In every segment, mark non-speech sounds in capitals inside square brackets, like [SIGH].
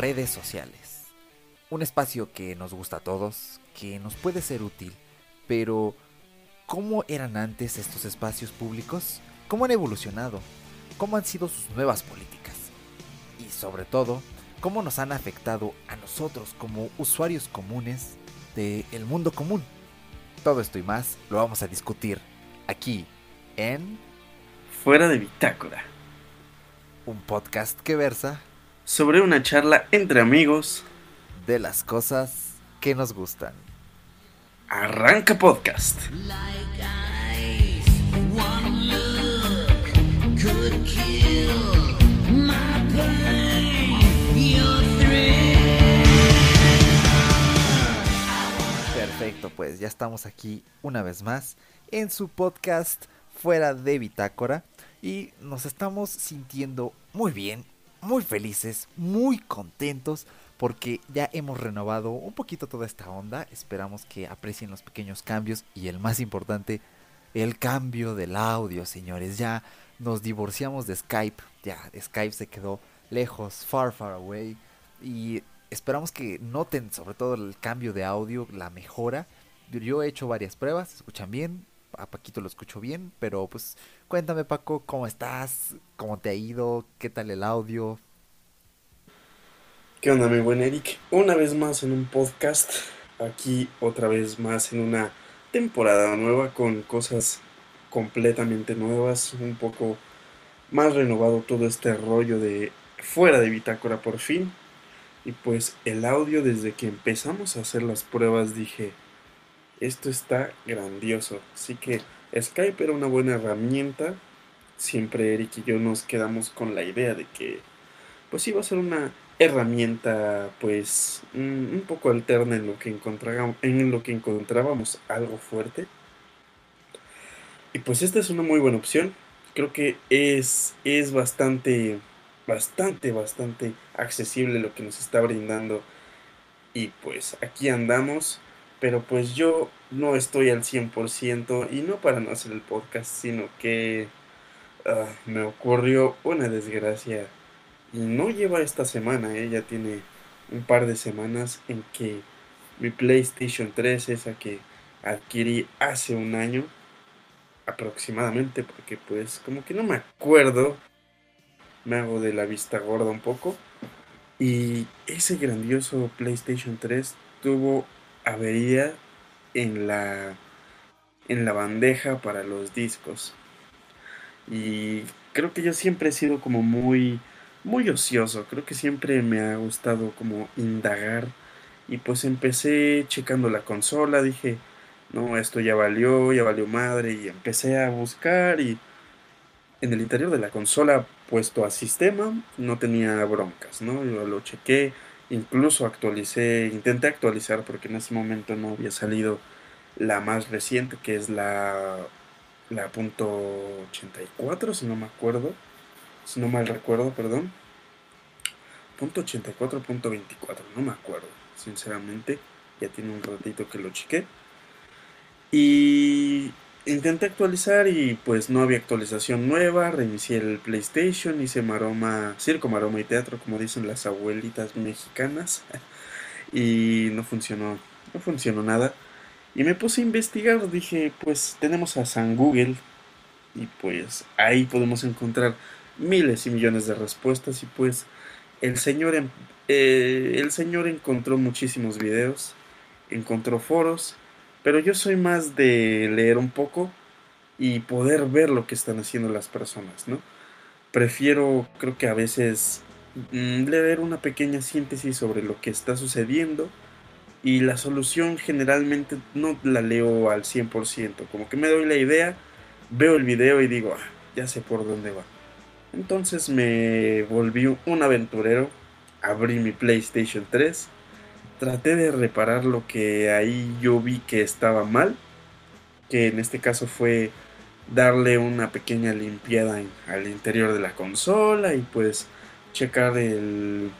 redes sociales. Un espacio que nos gusta a todos, que nos puede ser útil, pero ¿cómo eran antes estos espacios públicos? ¿Cómo han evolucionado? ¿Cómo han sido sus nuevas políticas? Y sobre todo, ¿cómo nos han afectado a nosotros como usuarios comunes del mundo común? Todo esto y más lo vamos a discutir aquí en Fuera de Bitácora, un podcast que versa sobre una charla entre amigos de las cosas que nos gustan. Arranca podcast. Perfecto, pues ya estamos aquí una vez más en su podcast Fuera de Bitácora y nos estamos sintiendo muy bien, muy felices, muy contentos porque ya hemos renovado un poquito toda esta onda. Esperamos que aprecien los pequeños cambios y el más importante, el cambio del audio, señores. Ya nos divorciamos de Skype, ya Skype se quedó lejos, far, far away y esperamos que noten sobre todo el cambio de audio, la mejora. Yo he hecho varias pruebas, escuchan bien, a Paquito lo escucho bien, pero pues cuéntame Paco, ¿cómo estás? ¿Cómo te ha ido? ¿Qué tal el audio? ¿Qué onda mi buen Eric? Una vez más en un podcast, aquí otra vez más en una temporada nueva con cosas completamente nuevas, un poco más renovado todo este rollo de fuera de bitácora por fin. Y pues el audio desde que empezamos a hacer las pruebas dije, esto está grandioso. Así que Skype era una buena herramienta. Siempre Eric y yo nos quedamos con la idea de que pues iba a ser una herramienta pues un poco alterna en lo que encontrábamos, en lo que encontrábamos algo fuerte. Y pues esta es una muy buena opción. Creo que es, es bastante, bastante, bastante accesible lo que nos está brindando. Y pues aquí andamos pero pues yo no estoy al 100% y no para no hacer el podcast, sino que ah, me ocurrió una desgracia y no lleva esta semana, ¿eh? ya tiene un par de semanas en que mi PlayStation 3, esa que adquirí hace un año aproximadamente, porque pues como que no me acuerdo, me hago de la vista gorda un poco, y ese grandioso PlayStation 3 tuvo avería en la en la bandeja para los discos. Y creo que yo siempre he sido como muy muy ocioso, creo que siempre me ha gustado como indagar y pues empecé checando la consola, dije, no, esto ya valió, ya valió madre y empecé a buscar y en el interior de la consola puesto a sistema no tenía broncas, ¿no? Yo lo chequé, Incluso actualicé, intenté actualizar porque en ese momento no había salido la más reciente, que es la, la punto 84, si no me acuerdo. Si no mal recuerdo, perdón. Punto 84, punto 24, no me acuerdo, sinceramente. Ya tiene un ratito que lo chequé. Y intenté actualizar y pues no había actualización nueva, reinicié el PlayStation, hice maroma, circo, maroma y teatro, como dicen las abuelitas mexicanas, [LAUGHS] y no funcionó, no funcionó nada. Y me puse a investigar, dije, pues tenemos a San Google y pues ahí podemos encontrar miles y millones de respuestas y pues el señor, em, eh, el señor encontró muchísimos videos, encontró foros pero yo soy más de leer un poco y poder ver lo que están haciendo las personas, ¿no? Prefiero, creo que a veces, mm, leer una pequeña síntesis sobre lo que está sucediendo y la solución generalmente no la leo al 100%, como que me doy la idea, veo el video y digo, ah, ya sé por dónde va. Entonces me volví un aventurero, abrí mi PlayStation 3 traté de reparar lo que ahí yo vi que estaba mal, que en este caso fue darle una pequeña limpiada al interior de la consola y pues checar el,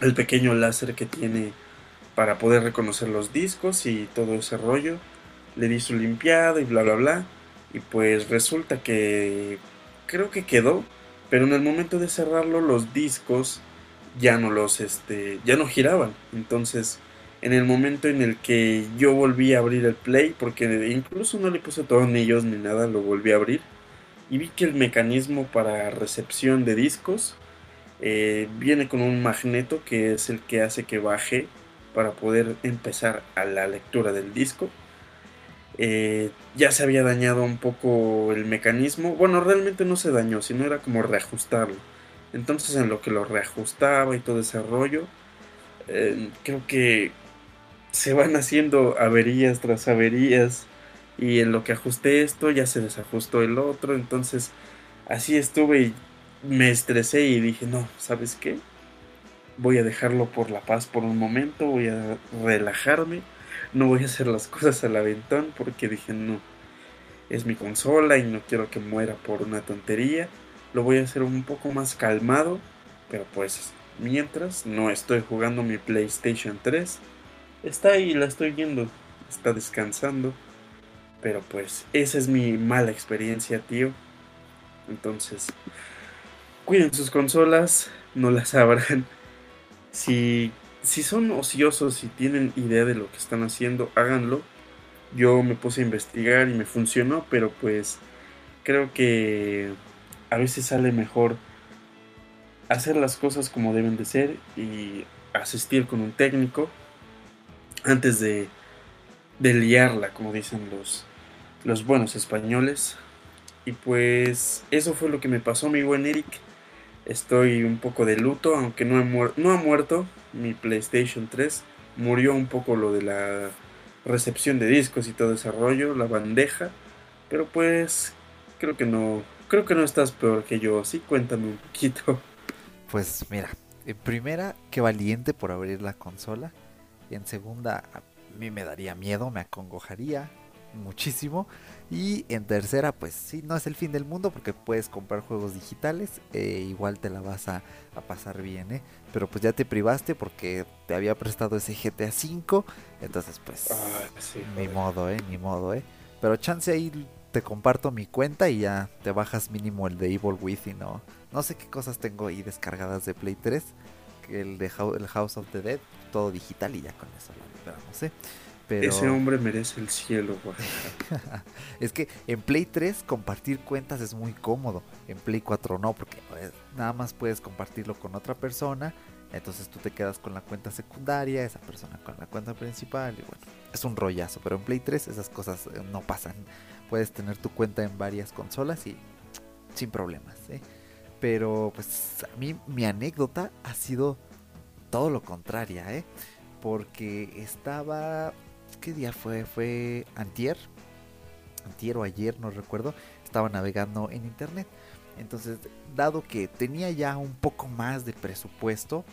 el pequeño láser que tiene para poder reconocer los discos y todo ese rollo. Le di su limpiada y bla bla bla. Y pues resulta que creo que quedó. Pero en el momento de cerrarlo los discos ya no los, este, ya no giraban. Entonces, en el momento en el que yo volví a abrir el play, porque incluso no le puse tornillos ni nada, lo volví a abrir y vi que el mecanismo para recepción de discos eh, viene con un magneto que es el que hace que baje para poder empezar a la lectura del disco. Eh, ya se había dañado un poco el mecanismo. Bueno, realmente no se dañó, sino era como reajustarlo. Entonces en lo que lo reajustaba y todo ese rollo, eh, creo que se van haciendo averías tras averías. Y en lo que ajusté esto ya se desajustó el otro. Entonces así estuve y me estresé y dije, no, ¿sabes qué? Voy a dejarlo por la paz por un momento, voy a relajarme, no voy a hacer las cosas al aventón porque dije, no, es mi consola y no quiero que muera por una tontería. Lo voy a hacer un poco más calmado, pero pues mientras no estoy jugando mi PlayStation 3, está ahí, la estoy viendo, está descansando. Pero pues esa es mi mala experiencia, tío. Entonces, cuiden sus consolas, no las [LAUGHS] abran. Si, si son ociosos, si tienen idea de lo que están haciendo, háganlo. Yo me puse a investigar y me funcionó, pero pues creo que a veces sale mejor hacer las cosas como deben de ser y asistir con un técnico antes de, de liarla, como dicen los, los buenos españoles. Y pues eso fue lo que me pasó, mi buen Eric. Estoy un poco de luto, aunque no, no ha muerto mi PlayStation 3. Murió un poco lo de la recepción de discos y todo ese rollo, la bandeja. Pero pues creo que no, creo que no estás peor que yo. Sí, cuéntame un poquito. Pues mira, en primera, qué valiente por abrir la consola. En segunda, a mí me daría miedo, me acongojaría muchísimo. Y en tercera, pues sí, no es el fin del mundo porque puedes comprar juegos digitales, e igual te la vas a, pasar bien, ¿eh? Pero pues ya te privaste porque te había prestado ese GTA V, entonces pues ah, ni modo, ¿eh? Ni modo, ¿eh? Pero chance ahí te comparto mi cuenta y ya te bajas mínimo el de Evil Within, ¿no? No sé qué cosas tengo ahí descargadas de Play 3, el de el House of the Dead, todo digital y ya con eso lo no sé. Ese hombre merece el cielo, [LAUGHS] es que en Play 3 compartir cuentas es muy cómodo. En Play 4 no, porque pues, nada más puedes compartirlo con otra persona. Entonces tú te quedas con la cuenta secundaria, esa persona con la cuenta principal. Y bueno, es un rollazo. Pero en Play 3 esas cosas eh, no pasan. Puedes tener tu cuenta en varias consolas y sin problemas. ¿eh? Pero pues a mí mi anécdota ha sido todo lo contrario, ¿eh? Porque estaba ¿qué día fue? Fue antier, antier o ayer, no recuerdo, estaba navegando en internet. Entonces, dado que tenía ya un poco más de presupuesto,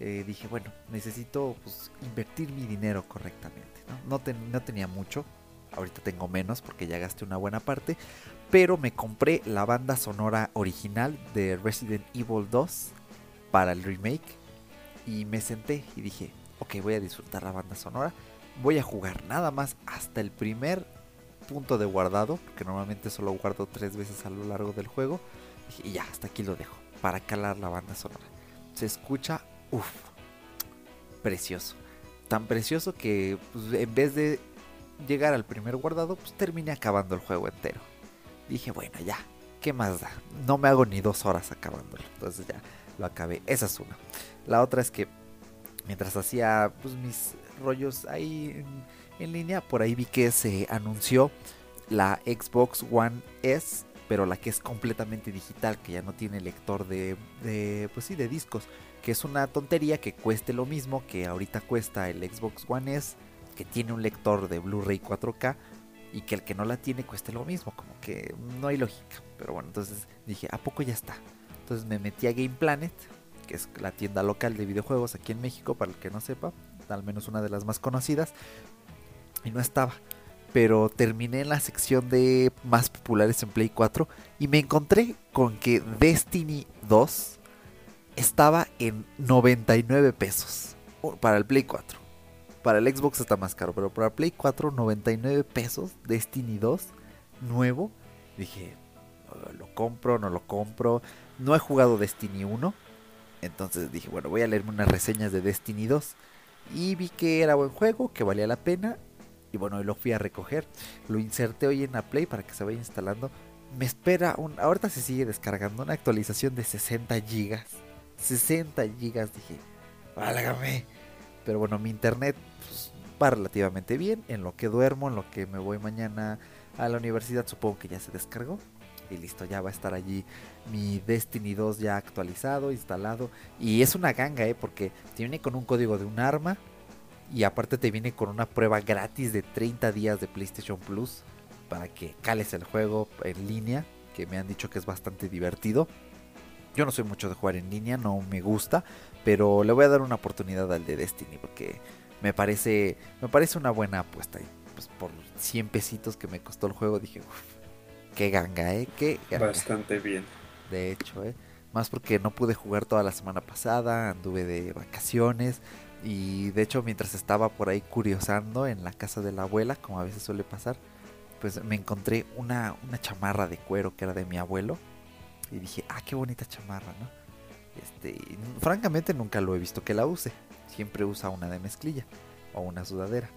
eh, dije, bueno, necesito pues, invertir mi dinero correctamente. ¿no? no tenía mucho, ahorita tengo menos porque ya gasté una buena parte, pero me compré la banda sonora original de Resident Evil 2 para el remake y me senté y dije, ok, voy a disfrutar la banda sonora voy a jugar nada más hasta el primer punto de guardado, porque normalmente solo guardo tres veces a lo largo del juego. Y ya, hasta aquí lo dejo, para calar la banda sonora. Se escucha, uff, precioso. Tan precioso que pues, en vez de llegar al primer guardado, pues terminé acabando el juego entero. Dije, bueno, ya, ¿qué más da? No me hago ni dos horas acabándolo. Entonces ya lo acabé. Esa es una. La otra es que mientras hacía pues, mis rollos ahí en, línea, por ahí vi que se anunció la Xbox One S, pero la que es completamente digital, que ya no tiene lector de, de, pues sí, de discos, que es una tontería que cueste lo mismo que ahorita cuesta el Xbox One S, que tiene un lector de Blu-ray 4K y que el que no la tiene cueste lo mismo, como que no hay lógica. Pero bueno, entonces dije, ¿a poco ya está? Entonces me metí a Game Planet, que es la tienda local de videojuegos aquí en México, para el que no sepa, al menos una de las más conocidas, y no estaba. Pero terminé en la sección de más populares en Play 4 y me encontré con que Destiny 2 estaba en 99 pesos para el Play 4. Para el Xbox está más caro, pero para Play 4 99 pesos Destiny 2 nuevo. Dije, lo compro, no lo compro. No he jugado Destiny 1 Entonces dije, bueno, voy a leerme unas reseñas de Destiny 2. Y vi que era buen juego, que valía la pena. Y bueno, lo fui a recoger. Lo inserté hoy en la Play para que se vaya instalando. Me espera un... Ahorita se sigue descargando una actualización de 60 gigas. 60 gigas, dije, válgame. Pero bueno, mi internet pues, va relativamente bien. En lo que duermo, en lo que me voy mañana a la universidad, supongo que ya se descargó. Y listo, ya va a estar allí mi Destiny 2 ya actualizado, instalado. Y es una ganga, ¿eh? Porque te viene con un código de un arma. Y aparte te viene con una prueba gratis de 30 días de PlayStation Plus. Para que cales el juego en línea. Que me han dicho que es bastante divertido. Yo no soy mucho de jugar en línea, no me gusta. Pero le voy a dar una oportunidad al de Destiny. Porque me parece, me parece una buena apuesta. Y pues por 100 pesitos que me costó el juego dije, uff qué ganga, ¿eh? Qué Bastante bien. De hecho, ¿eh? Más porque no pude jugar toda la semana pasada, anduve de vacaciones y de hecho mientras estaba por ahí curiosando en la casa de la abuela, como a veces suele pasar, pues me encontré una, una chamarra de cuero que era de mi abuelo y dije, ah, qué bonita chamarra, ¿no? Este, francamente nunca lo he visto que la use, siempre usa una de mezclilla o una sudadera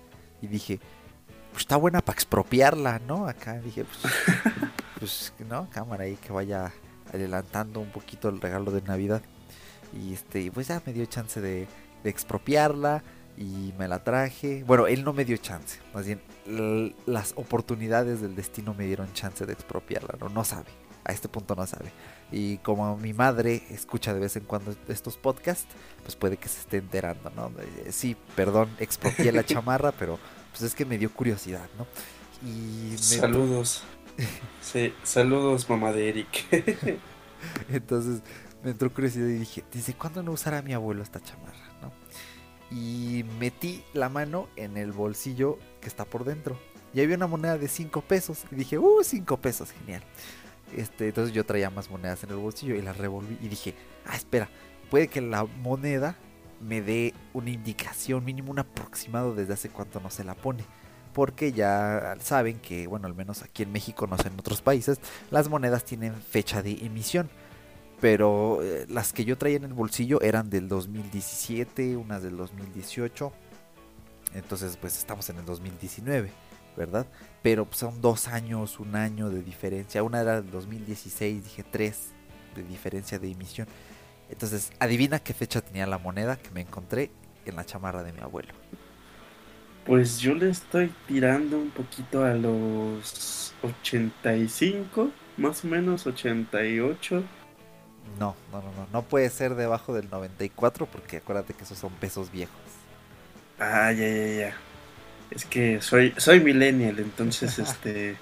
y dije, pues está buena para expropiarla, ¿no? Acá dije, pues, [LAUGHS] pues, no, cámara ahí que vaya adelantando un poquito el regalo de Navidad. Y este, pues ya me dio chance de, expropiarla y me la traje. Bueno, él no me dio chance, más bien las oportunidades del destino me dieron chance de expropiarla, no, no sabe, a este punto no sabe. Y como mi madre escucha de vez en cuando estos podcasts, pues puede que se esté enterando, ¿no? Sí, perdón, expropié la [LAUGHS] chamarra, pero pues es que me dio curiosidad, ¿no? Y Saludos. [LAUGHS] sí, saludos, mamá de Eric. [LAUGHS] Entonces me entró curiosidad y dije, ¿desde cuándo no usará mi abuelo esta chamarra? ¿no? Y metí la mano en el bolsillo que está por dentro. Y había una moneda de 5 pesos. Y dije, uh, 5 pesos, genial. Este, entonces yo traía más monedas en el bolsillo y las revolví. Y dije, ah, espera, puede que la moneda me dé una indicación, mínimo un aproximado desde hace cuánto no se la pone. Porque ya saben que, bueno, al menos aquí en México, no sé, en otros países, las monedas tienen fecha de emisión. Pero eh, las que yo traía en el bolsillo eran del 2017, unas del 2018. Entonces, pues estamos en el 2019, ¿verdad? Pero pues, son dos años, un año de diferencia. Una era del 2016, dije tres de diferencia de emisión. Entonces, adivina qué fecha tenía la moneda que me encontré en la chamarra de mi abuelo. Pues yo le estoy tirando un poquito a los 85, más o menos 88. No, no, no, no, no puede ser debajo del 94 porque acuérdate que esos son pesos viejos. Ah, ya, ya, ya. Es que soy soy millennial, entonces este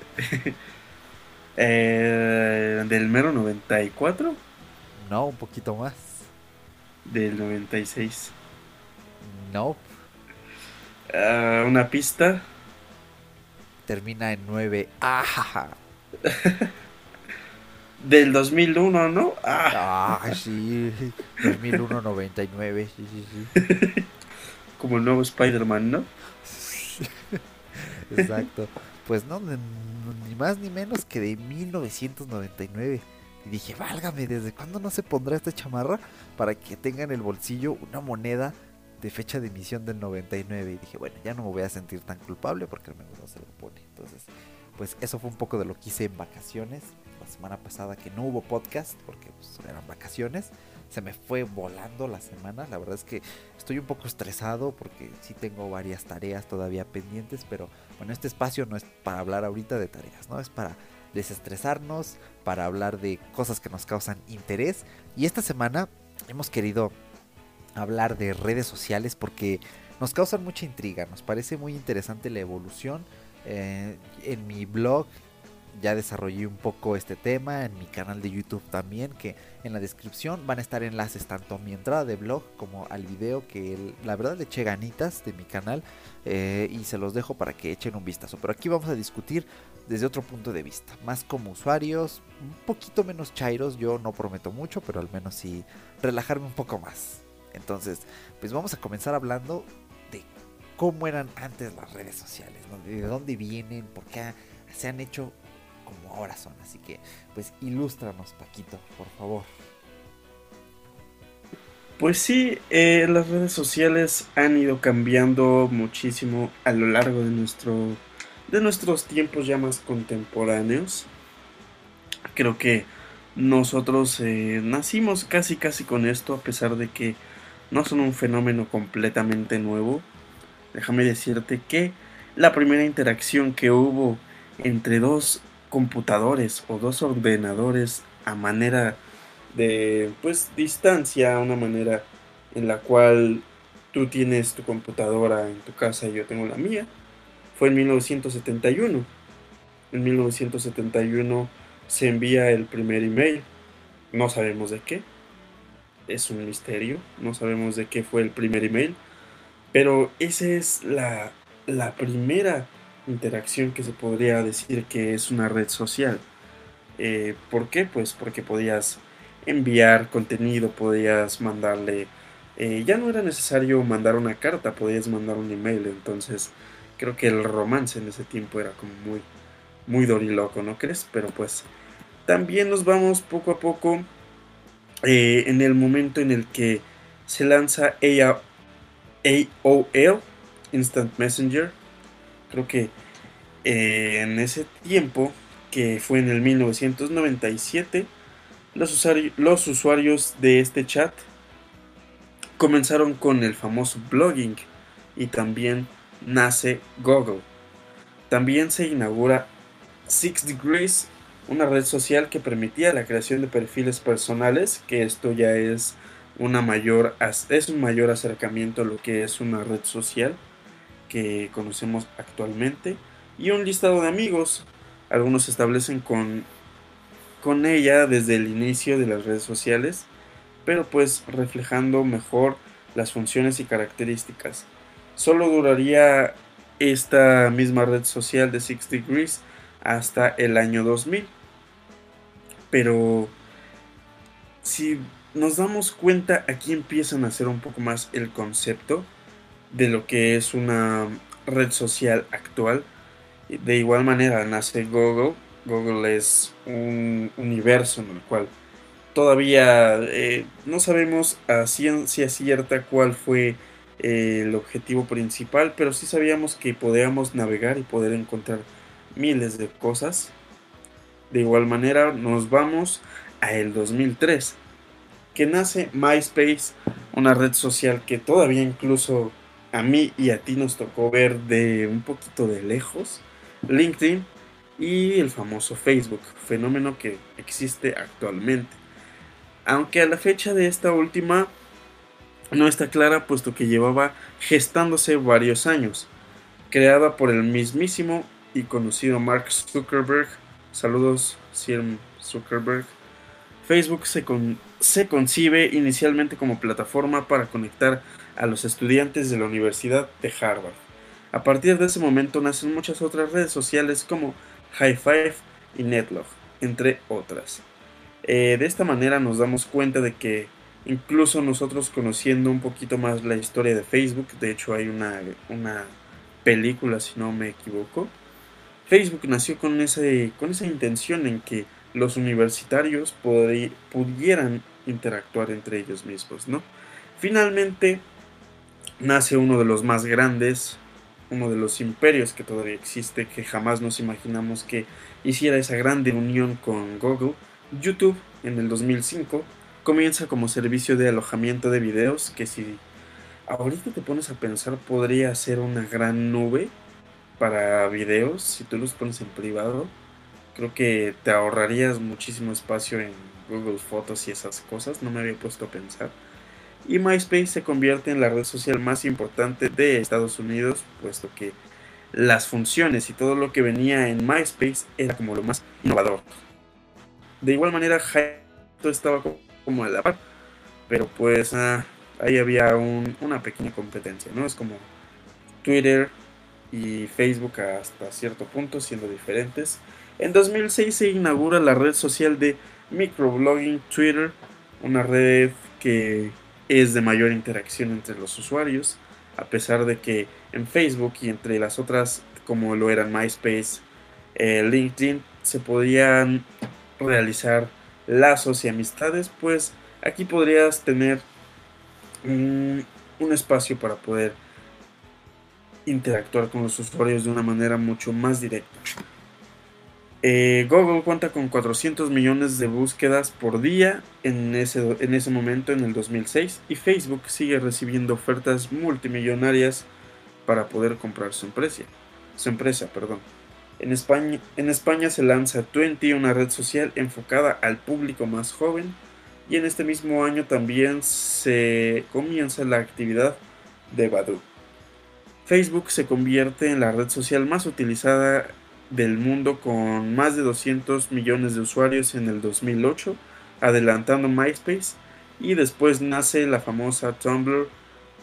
[LAUGHS] eh, del mero 94 no, un poquito más. Del 96. No. Ah, una pista. Termina en 9. ¡Ah! [LAUGHS] Del 2001, ¿no? ¡Ah! ah sí. 2001, 99. Sí, sí, sí. [LAUGHS] Como el nuevo Spider-Man, ¿no? Exacto. Pues no, ni más ni menos que de 1999. Y dije, válgame, ¿desde cuándo no se pondrá esta chamarra para que tenga en el bolsillo una moneda de fecha de emisión del 99? Y dije, bueno, ya no me voy a sentir tan culpable porque al menos no se lo pone. Entonces, pues eso fue un poco de lo que hice en vacaciones. La semana pasada que no hubo podcast porque pues, eran vacaciones. Se me fue volando la semana. La verdad es que estoy un poco estresado porque sí tengo varias tareas todavía pendientes. Pero bueno, este espacio no es para hablar ahorita de tareas, ¿no? Es para desestresarnos, para hablar de cosas que nos causan interés. Y esta semana hemos querido hablar de redes sociales porque nos causan mucha intriga, nos parece muy interesante la evolución. Eh, en mi blog ya desarrollé un poco este tema, en mi canal de YouTube también, que en la descripción van a estar enlaces tanto a mi entrada de blog como al video que la verdad le eché ganitas de mi canal eh, y se los dejo para que echen un vistazo. Pero aquí vamos a discutir desde otro punto de vista, más como usuarios, un poquito menos chairos, yo no prometo mucho, pero al menos sí relajarme un poco más. Entonces, pues vamos a comenzar hablando de cómo eran antes las redes sociales, de dónde vienen, por qué se han hecho como ahora son. Así que, pues ilústranos, Paquito, por favor. Pues sí, eh, las redes sociales han ido cambiando muchísimo a lo largo de nuestro de nuestros tiempos ya más contemporáneos. Creo que nosotros eh, nacimos casi casi con esto a pesar de que no son un fenómeno completamente nuevo. Déjame decirte que la primera interacción que hubo entre dos computadores o dos ordenadores a manera de pues distancia, una manera en la cual tú tienes tu computadora en tu casa y yo tengo la mía, fue en 1971. En 1971 se envía el primer email, no sabemos de qué, es un misterio, no sabemos de qué fue el primer email, pero esa es la, la primera interacción que se podría decir que es una red social. Eh, ¿Por qué? Pues porque podías enviar contenido, podías mandarle... Eh, ya no era necesario mandar una carta, podías mandar un email, entonces creo que el romance en ese tiempo era como muy, muy doriloco, ¿no crees? Pero pues también nos vamos poco a poco eh, en el momento en el que se lanza AOL, Instant Messenger. Creo que eh, en ese tiempo, que fue en el 1997, los, los usuarios de este chat comenzaron con el famoso blogging y también nace Google. También se inaugura Six Degrees, una red social que permitía la creación de perfiles personales, que esto ya es una mayor es un mayor acercamiento a lo que es una red social que conocemos actualmente y un listado de amigos. Algunos se establecen con con ella desde el inicio de las redes sociales, pero pues reflejando mejor las funciones y características. Solo duraría esta misma red social de Six Degrees hasta el año 2000. Pero si nos damos cuenta, aquí empiezan a hacer un poco más el concepto de lo que es una red social actual. De igual manera nace Google. Google es un universo en el cual todavía eh, no sabemos a ciencia cierta cuál fue eh, el objetivo principal, pero sí sabíamos que podíamos navegar y poder encontrar miles de cosas. De igual manera nos vamos a el 2003, que nace MySpace, una red social que todavía incluso a mí y a ti nos tocó ver de un poquito de lejos, LinkedIn y el famoso Facebook, fenómeno que existe actualmente. Aunque a la fecha de esta última no está clara puesto que llevaba gestándose varios años. Creada por el mismísimo y conocido Mark Zuckerberg. Saludos, Sir Zuckerberg. Facebook se, se concibe inicialmente como plataforma para conectar a los estudiantes de la Universidad de Harvard. A partir de ese momento nacen muchas otras redes sociales como High Five y Netlog, entre otras. Eh, de esta manera nos damos cuenta de que incluso nosotros conociendo un poquito más la historia de Facebook, de hecho hay una, una película si no me equivoco, Facebook nació con, ese, con esa intención en que los universitarios pudieran interactuar entre ellos mismos, ¿no? Finalmente nace uno de los más grandes, uno de los imperios que todavía existe, que jamás nos imaginamos que hiciera esa grande unión con Google, YouTube en el 2005 comienza como servicio de alojamiento de videos que si ahorita te pones a pensar podría ser una gran nube para videos si tú los pones en privado creo que te ahorrarías muchísimo espacio en Google Fotos y esas cosas no me había puesto a pensar y MySpace se convierte en la red social más importante de Estados Unidos puesto que las funciones y todo lo que venía en MySpace era como lo más innovador de igual manera, Jaito estaba como a la par, pero pues ah, ahí había una pequeña competencia, ¿no? Es como Twitter y Facebook hasta cierto punto siendo diferentes. En 2006 se inaugura la red social de microblogging Twitter, una red que es de mayor interacción entre los usuarios, a pesar de que en Facebook y entre las otras como lo eran MySpace, eh, LinkedIn, se podían realizar lazos y amistades, pues aquí podrías tener un, un espacio para poder interactuar con los usuarios de una manera mucho más directa. Eh, Google cuenta con 400 millones de búsquedas por día en ese, en ese momento, en el 2006, y Facebook sigue recibiendo ofertas multimillonarias para poder comprar su empresa. Su empresa perdón. En, España, en España se lanza Twenty, una red social enfocada al público más joven, y en este mismo año también se comienza la actividad de Badoo. Facebook se convierte en la red social más utilizada del mundo con más de 200 millones de usuarios en el 2008, adelantando MySpace, y después nace la famosa Tumblr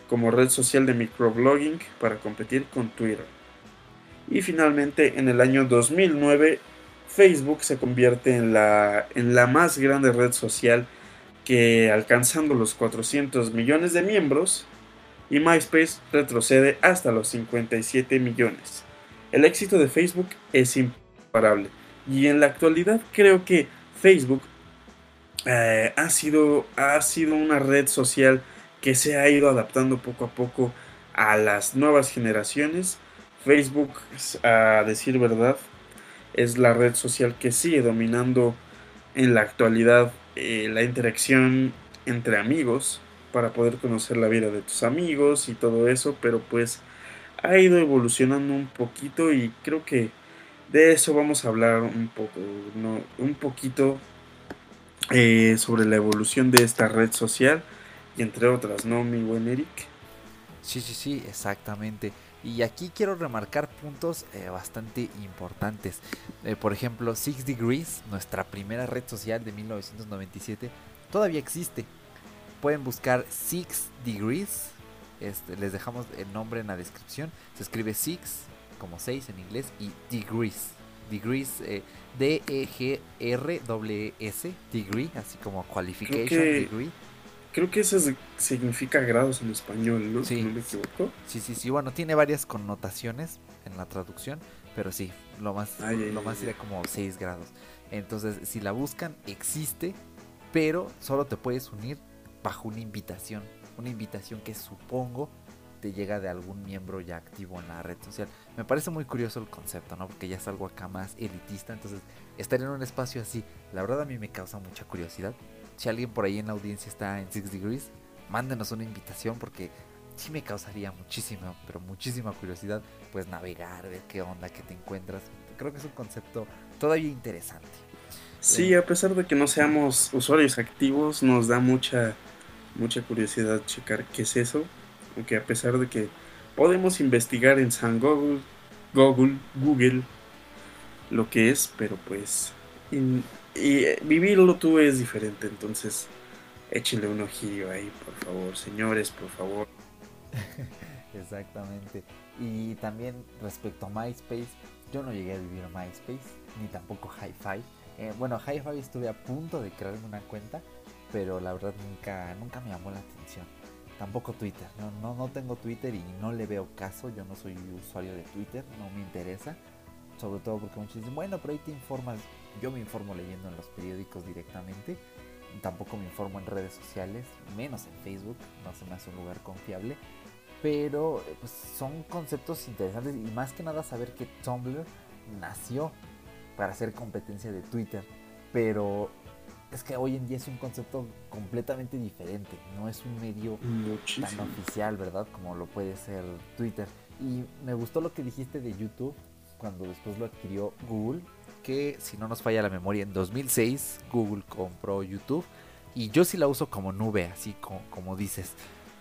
como red social de microblogging para competir con Twitter. Y finalmente en el año 2009 Facebook se convierte en la, en la más grande red social que alcanzando los 400 millones de miembros y MySpace retrocede hasta los 57 millones. El éxito de Facebook es imparable y en la actualidad creo que Facebook eh, ha, sido, ha sido una red social que se ha ido adaptando poco a poco a las nuevas generaciones. Facebook, a decir verdad, es la red social que sigue dominando en la actualidad eh, la interacción entre amigos para poder conocer la vida de tus amigos y todo eso, pero pues ha ido evolucionando un poquito y creo que de eso vamos a hablar un poco, ¿no? un poquito eh, sobre la evolución de esta red social y entre otras, ¿no, mi buen Eric? Sí, sí, sí, exactamente. Y aquí quiero remarcar puntos eh, bastante importantes. Eh, por ejemplo, Six Degrees, nuestra primera red social de 1997, todavía existe pueden buscar Six Degrees. Este, les dejamos el nombre en la descripción. Se escribe Six como 6 en inglés y Degrees. Degrees, eh, D-E-G-R-W-S, degree, así como qualification, creo que, degree. Creo que eso significa grados en español, ¿no? Sí, no me equivoco. Sí, sí, sí. Bueno, tiene varias connotaciones en la traducción, pero sí, lo más, lo más sería como 6 grados. Entonces, si la buscan, existe, pero solo te puedes unir bajo una invitación, una invitación que supongo te llega de algún miembro ya activo en la red social. Me parece muy curioso el concepto, ¿no? Porque ya es algo acá más elitista, entonces estar en un espacio así, la verdad a mí me causa mucha curiosidad. Si alguien por ahí en la audiencia está en Six Degrees, mándenos una invitación porque sí me causaría muchísima, pero muchísima curiosidad, pues navegar, ver qué onda, qué te encuentras. Creo que es un concepto todavía interesante. Sí, a pesar de que no seamos usuarios activos, nos da mucha mucha curiosidad checar qué es eso, aunque a pesar de que podemos investigar en San Google, Google, Google lo que es, pero pues y, eh, vivirlo tú es diferente, entonces échenle un ojillo ahí, por favor, señores, por favor. [LAUGHS] Exactamente. Y también respecto a MySpace, yo no llegué a vivir MySpace, ni tampoco HiFi. Eh, bueno, HiFi estuve a punto de crearme una cuenta, pero la verdad nunca, nunca me llamó la atención. Tampoco Twitter, no, no, no tengo Twitter y no le veo caso, yo no soy usuario de Twitter, no me interesa, sobre todo porque muchos dicen, bueno, pero ahí te informas, yo me informo leyendo en los periódicos directamente, tampoco me informo en redes sociales, menos en Facebook, no se me hace un lugar confiable, pero eh, pues, son conceptos interesantes y más que nada saber que Tumblr nació para hacer competencia de Twitter, pero es que hoy en día es un concepto completamente diferente. No es un medio tan oficial, ¿verdad? Como lo puede ser Twitter. Y me gustó lo que dijiste de YouTube cuando después lo adquirió Google. Que si no nos falla la memoria, en 2006 Google compró YouTube. Y yo sí la uso como nube, así como, como dices.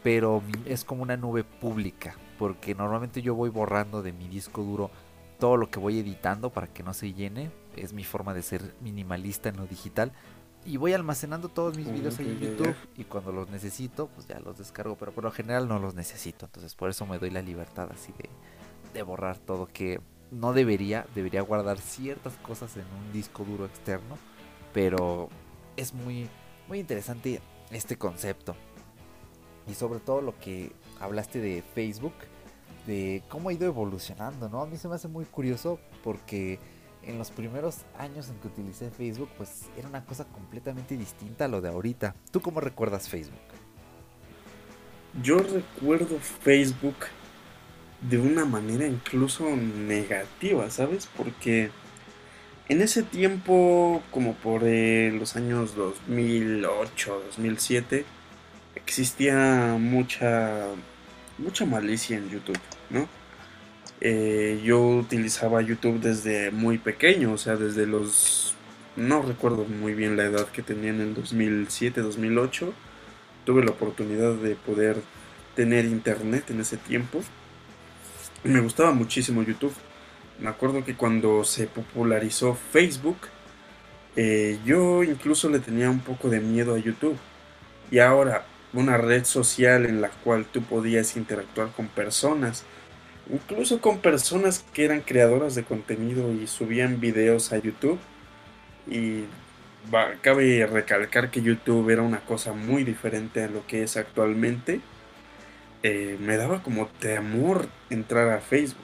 Pero es como una nube pública. Porque normalmente yo voy borrando de mi disco duro todo lo que voy editando para que no se llene. Es mi forma de ser minimalista en lo digital y voy almacenando todos mis videos en YouTube y cuando los necesito, pues ya los descargo, pero por lo general no los necesito, entonces por eso me doy la libertad así de, de borrar todo que no debería, debería guardar ciertas cosas en un disco duro externo, pero es muy muy interesante este concepto. Y sobre todo lo que hablaste de Facebook, de cómo ha ido evolucionando, ¿no? A mí se me hace muy curioso porque en los primeros años en que utilicé Facebook, pues era una cosa completamente distinta a lo de ahorita. ¿Tú cómo recuerdas Facebook? yo recuerdo Facebook de una manera incluso negativa, ¿sabes? Porque en ese tiempo, como por eh, los años 2008, 2007, existía mucha, mucha malicia en YouTube, ¿no? Eh, yo utilizaba YouTube desde muy pequeño, o sea, desde los... No recuerdo muy bien la edad que tenía en el 2007, 2008. Tuve la oportunidad de poder tener internet en ese tiempo. Me gustaba muchísimo YouTube. Me acuerdo que cuando se popularizó Facebook, eh, yo incluso le tenía un poco de miedo a YouTube. Y ahora, una red social en la cual tú podías interactuar con personas, incluso con personas que eran creadoras de contenido y subían videos a YouTube. Y cabe recalcar que YouTube era una cosa muy diferente a lo que es actualmente. Eh, me daba como temor entrar a Facebook.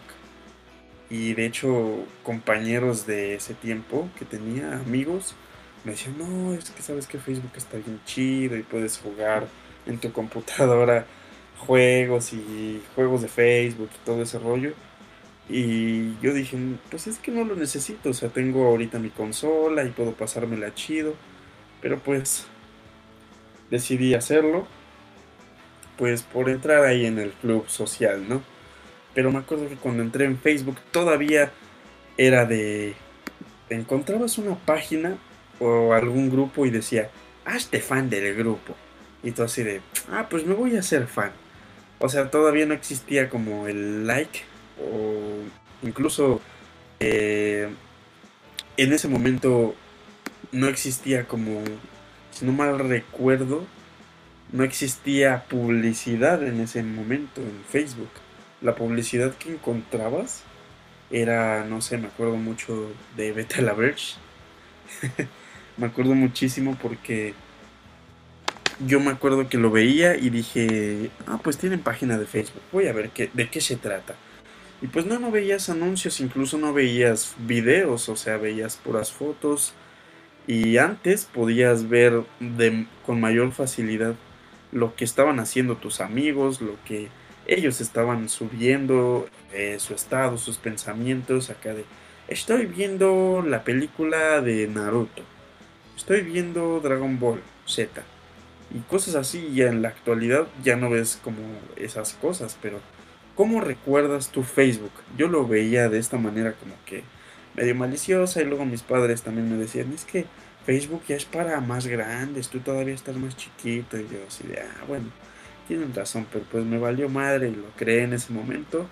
Y de hecho, compañeros de ese tiempo que tenía, amigos, me decían, no, es que sabes que Facebook está bien chido y puedes jugar en tu computadora juegos y juegos de Facebook y todo ese rollo. Y yo dije, pues es que no lo necesito, o sea, tengo ahorita mi consola y puedo pasármela chido. Pero pues decidí hacerlo, pues por entrar ahí en el club social, ¿no? Pero me acuerdo que cuando entré en Facebook todavía era de... Encontrabas una página o algún grupo y decía, hazte fan del grupo. Y tú así de, ah, pues me voy a hacer fan. O sea, todavía no existía como el like o incluso eh, en ese momento no existía como, si no mal recuerdo, no existía publicidad en ese momento en Facebook la publicidad que encontrabas era, no sé, me acuerdo mucho de Beta la Verge. [LAUGHS] me acuerdo muchísimo porque yo me acuerdo que lo veía y dije, ah, pues tienen página de Facebook, voy a ver qué, de qué se trata. Y pues no, no veías anuncios, incluso no veías videos, o sea, veías puras fotos. Y antes podías ver de, con mayor facilidad lo que estaban haciendo tus amigos, lo que ellos estaban subiendo eh, su estado, sus pensamientos acá de, estoy viendo la película de Naruto, estoy viendo Dragon Ball Z y cosas así, y en la actualidad ya no ves como esas cosas, pero ¿cómo recuerdas tu Facebook? Yo lo veía de esta manera como que medio maliciosa y luego mis padres también me decían, es que Facebook ya es para más grandes, tú todavía estás más chiquito y yo así de, ah, bueno tienen razón, pero pues me valió madre y lo creé en ese momento.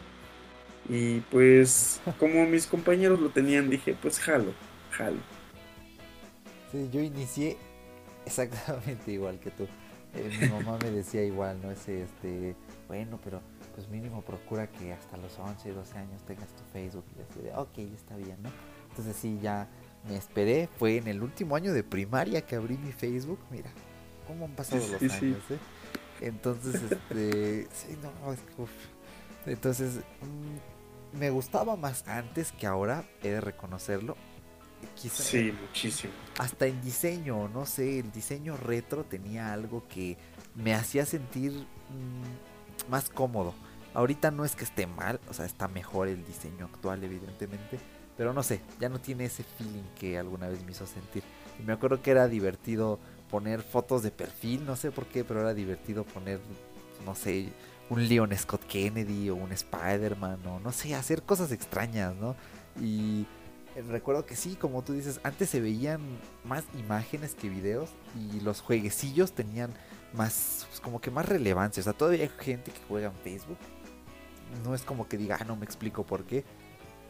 Y pues [LAUGHS] como mis compañeros lo tenían, dije, pues jalo, jalo. Sí, yo inicié exactamente [LAUGHS] igual que tú. Eh, mi mamá me decía igual, ¿no? Ese, este, bueno, pero pues mínimo procura que hasta los 11, 12 años tengas tu Facebook. Y así de, ok, está bien, ¿no? Entonces sí, ya me esperé. Fue en el último año de primaria que abrí mi Facebook. Mira, cómo han pasado los años, ¿eh? Entonces, este, [LAUGHS] sí, no, es que, Entonces, mm, me gustaba más antes que ahora, he de reconocerlo. Sí, muchísimo. Hasta en diseño, no sé, el diseño retro tenía algo que me hacía sentir mm, más cómodo. Ahorita no es que esté mal, o sea, está mejor el diseño actual, evidentemente. Pero no sé, ya no tiene ese feeling que alguna vez me hizo sentir. Y me acuerdo que era divertido poner fotos de perfil, no sé por qué, pero era divertido poner, no sé, un Leon Scott Kennedy o un Spider-Man o no sé, hacer cosas extrañas, ¿no? Y recuerdo que sí, como tú dices, antes se veían más imágenes que videos y los jueguecillos tenían más, pues, como que más relevancia. O sea, todavía hay gente que juega en Facebook. No es como que diga, ah, no me explico por qué.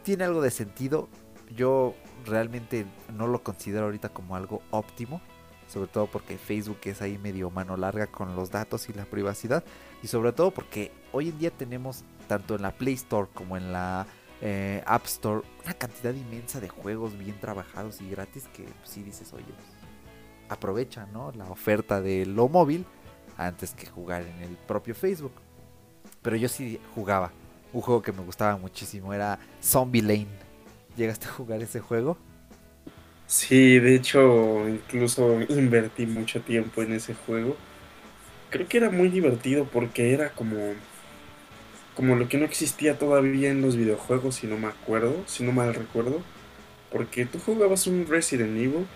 Tiene algo de sentido. Yo realmente no lo considero ahorita como algo óptimo sobre todo porque Facebook es ahí medio mano larga con los datos y la privacidad, y sobre todo porque hoy en día tenemos tanto en la Play Store como en la eh, App Store una cantidad inmensa de juegos bien trabajados y gratis que si sí dices, oye, pues, aprovecha ¿no? la oferta de lo móvil antes que jugar en el propio Facebook. Pero yo sí jugaba. Un juego que me gustaba muchísimo era Zombie Lane. ¿Llegaste a jugar ese juego? Sí, de hecho, incluso invertí mucho tiempo en ese juego. creo que era muy divertido porque era como como lo que no existía todavía en los videojuegos, si no me acuerdo, si no mal recuerdo, porque tú jugabas un Resident Evil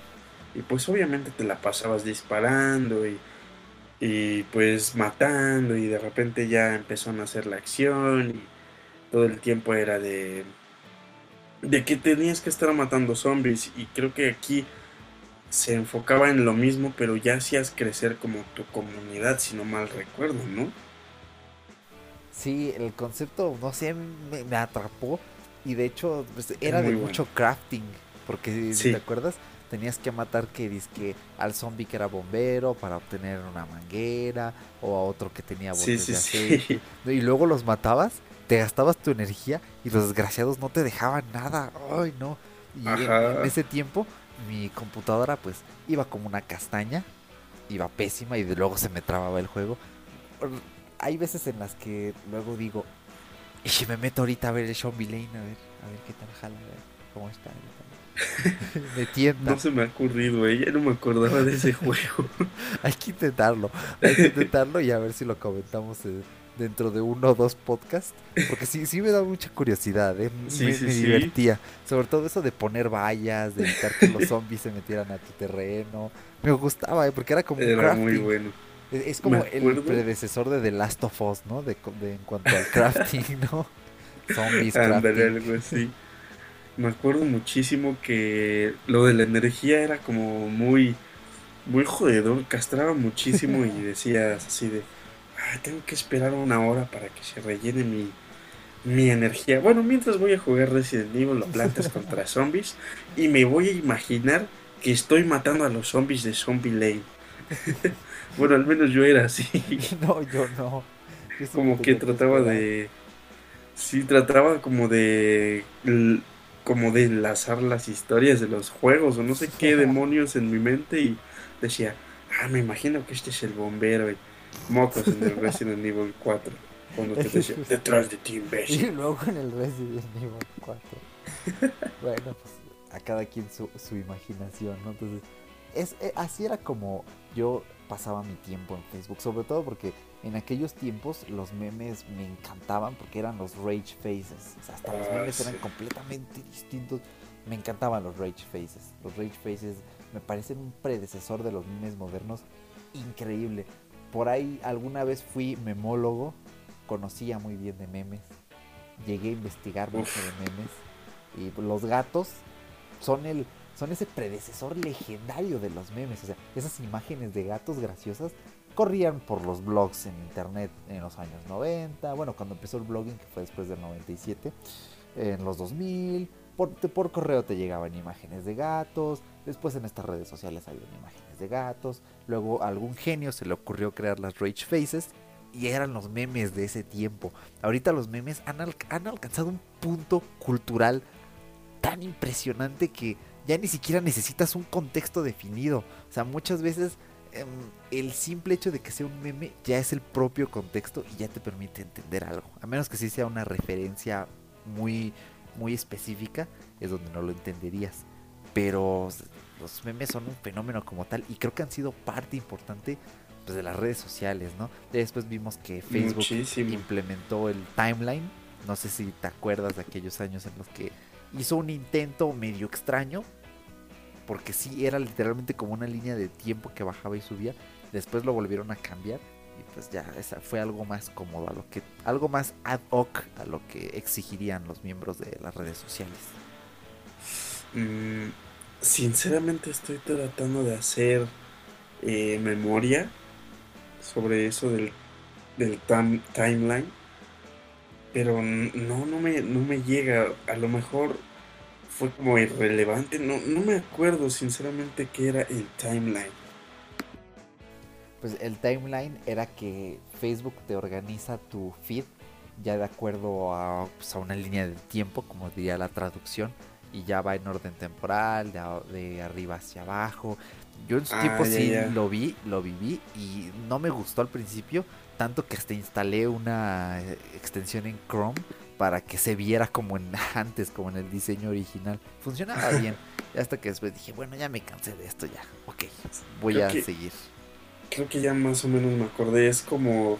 y pues obviamente te la pasabas disparando y, y pues matando y de repente ya empezó a hacer la acción y todo el tiempo era de de que tenías que estar matando zombies y creo que aquí se enfocaba en lo mismo, pero ya hacías crecer como tu comunidad, si no mal recuerdo, ¿no? Sí, el concepto, no sé, me, atrapó y de hecho pues, era de mucho crafting, porque si te acuerdas, tenías que matar que que al zombie que era bombero para obtener una manguera o a otro que tenía botes de aceite y luego los matabas, te gastabas tu energía y los desgraciados no te dejaban nada. Ay, no. Y en ese tiempo mi computadora pues iba como una castaña, iba pésima y de luego se me trababa el juego. Hay veces en las que luego digo, y si me meto ahorita a ver el Sean Lane, a ver, a ver qué tal jala, a ver cómo está. me [LAUGHS] [LAUGHS] tienta. No se me ha ocurrido, ella no me acordaba de ese juego. [LAUGHS] hay que intentarlo, hay que intentarlo y a ver si lo comentamos dentro de uno o dos podcasts. Porque sí, sí me da mucha curiosidad, ¿eh? me, divertía. Sobre todo eso de poner vallas, de evitar que los zombies se metieran a tu terreno. Me gustaba, ¿eh? porque era como era muy bueno. Es, como el predecesor de The Last of Us, ¿no? De, en cuanto al crafting, [LAUGHS] ¿no? Zombies, crafting. algo así. Me acuerdo muchísimo que lo de la energía era como muy, muy jodedor, castraba muchísimo y [LAUGHS] decías así de, tengo que esperar una hora para que se rellene mi, mi energía. Bueno, mientras voy a jugar Resident Evil, lo plantas [LAUGHS] contra zombies y me voy a imaginar que estoy matando a los zombies de Zombie Lane. Bueno, al menos yo era así. [LAUGHS] no, yo no. como que trataba de... Sí, trataba como de... Como de enlazar las historias de los juegos o no sé qué [LAUGHS] demonios en mi mente y decía, ah, me imagino que este es el bombero. Y, mocos en el Resident Evil 4. Cuando te decía, [LAUGHS] detrás de ti, imbécil. Y luego en el Resident Evil 4. bueno, pues a cada quien su, su imaginación, ¿no? Entonces, es, eh, así era como yo pasaba mi tiempo en Facebook, sobre todo porque en aquellos tiempos los memes me encantaban porque eran los rage faces. O sea, hasta los ah, memes eran completamente distintos. Me encantaban los rage faces. Los rage faces me parecen un predecesor de los memes modernos increíble por ahí alguna vez fui memólogo, conocía muy bien de memes, llegué a investigar mucho de memes y los gatos son el son ese predecesor legendario de los memes, o sea, esas imágenes de gatos graciosas corrían por los blogs en internet en los años 90, bueno, cuando empezó el blogging que fue después del 97, en los 2000, por, por correo te llegaban imágenes de gatos, después en estas redes sociales había imágenes de gatos, luego a algún genio se le ocurrió crear las Rage Faces y eran los memes de ese tiempo. Ahorita los memes han, han alcanzado un punto cultural tan impresionante que ya ni siquiera necesitas un contexto definido. O sea, muchas veces em, el simple hecho de que sea un meme ya es el propio contexto y ya te permite entender algo. A menos que sí sea una referencia muy muy específica, es donde no lo entenderías. Pero los memes son un fenómeno como tal y creo que han sido parte importante pues, de las redes sociales, ¿no? Después vimos que Facebook implementó el timeline. No sé si te acuerdas de aquellos años en los que hizo un intento medio extraño, porque sí era literalmente como una línea de tiempo que bajaba y subía. Después lo volvieron a cambiar y pues ya esa fue algo más cómodo, a lo que algo más ad hoc a lo que exigirían los miembros de las redes sociales. Mm, sinceramente estoy tratando de hacer eh, memoria sobre eso del, del timeline, pero no, no me, no me llega, a lo mejor fue como irrelevante, no, no me acuerdo sinceramente qué era el timeline. Pues el timeline era que Facebook te organiza tu feed ya de acuerdo a, pues, una línea de tiempo, como diría la traducción, y ya va en orden temporal, de, arriba hacia abajo. Yo en su tiempo ah, sí lo vi, lo viví y no me gustó al principio, tanto que hasta instalé una eh, extensión en Chrome para que se viera como en [LAUGHS] antes, como en el diseño original. Funcionaba [LAUGHS] bien. hasta que después dije, bueno, ya me cansé de esto ya. Ok, voy a seguir creo que ya más o menos me acordé. Es como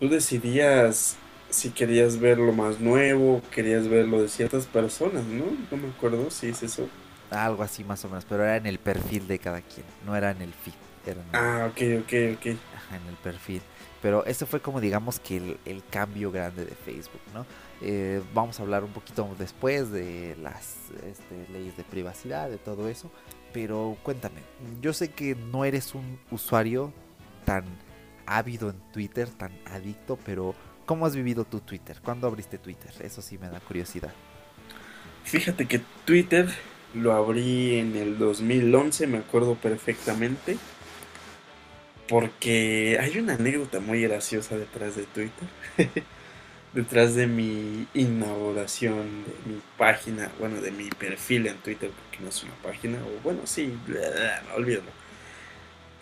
tú decidías si querías ver lo más nuevo, querías ver lo de ciertas personas, ¿no? No me acuerdo si es eso. Algo así más o menos, pero era en el perfil de cada quien, no era en el feed. Era Ah, ok, ok, ok. Ajá, en el perfil. Pero ese fue como digamos que el, cambio grande de Facebook, ¿no? Eh, vamos a hablar un poquito después de las este, leyes de privacidad, de todo eso. Pero cuéntame, yo sé que no eres un usuario tan ávido en Twitter, tan adicto, pero ¿cómo has vivido tu Twitter? ¿Cuándo abriste Twitter? Eso sí me da curiosidad. Fíjate que Twitter lo abrí en el 2011, me acuerdo perfectamente. Porque hay una anécdota muy graciosa detrás de Twitter. [LAUGHS] detrás de mi inauguración de mi página, bueno, de mi perfil en Twitter, porque no es una página, o bueno, sí, olvídalo.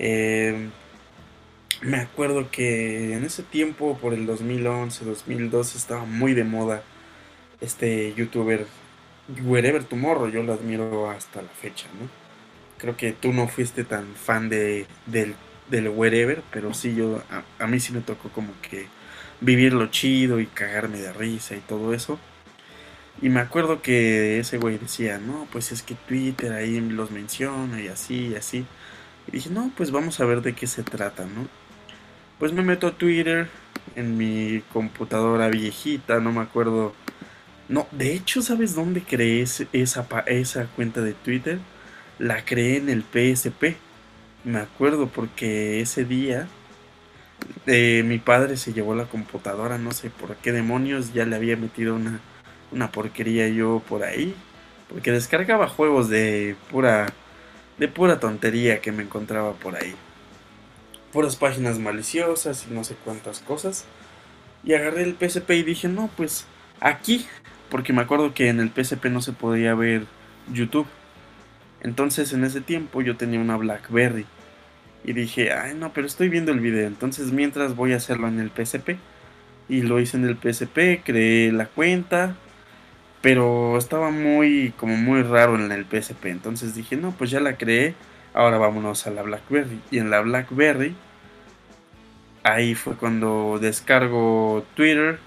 Eh, me acuerdo que en ese tiempo, por el 2011, 2012, estaba muy de moda este youtuber Wherever Tomorrow, yo lo admiro hasta la fecha, ¿no? Creo que tú no fuiste tan fan de, del, del Wherever, pero sí, yo, a, mí sí me tocó como que vivir lo chido y cagarme de risa y todo eso. Y me acuerdo que ese güey decía, no, pues es que Twitter ahí los menciona y así y así. Y dije, no, pues vamos a ver de qué se trata, ¿no? Pues me meto a Twitter en mi computadora viejita, no me acuerdo. No, de hecho, ¿sabes dónde creé esa, esa cuenta de Twitter? La creé en el PSP. Me acuerdo porque ese día eh, mi padre se llevó la computadora, no sé por qué demonios, ya le había metido una, una porquería yo por ahí. Porque descargaba juegos de pura, de pura tontería que me encontraba por ahí puras páginas maliciosas y no sé cuántas cosas. Y agarré el PSP y dije, no, pues aquí, porque me acuerdo que en el PSP no se podía ver YouTube. Entonces en ese tiempo yo tenía una Blackberry. Y dije, ay no, pero estoy viendo el video. Entonces mientras voy a hacerlo en el PSP. Y lo hice en el PSP, creé la cuenta. Pero estaba muy, como muy raro en el PSP. Entonces dije, no, pues ya la creé ahora vámonos a la BlackBerry. Y en la BlackBerry, ahí fue cuando descargo Twitter,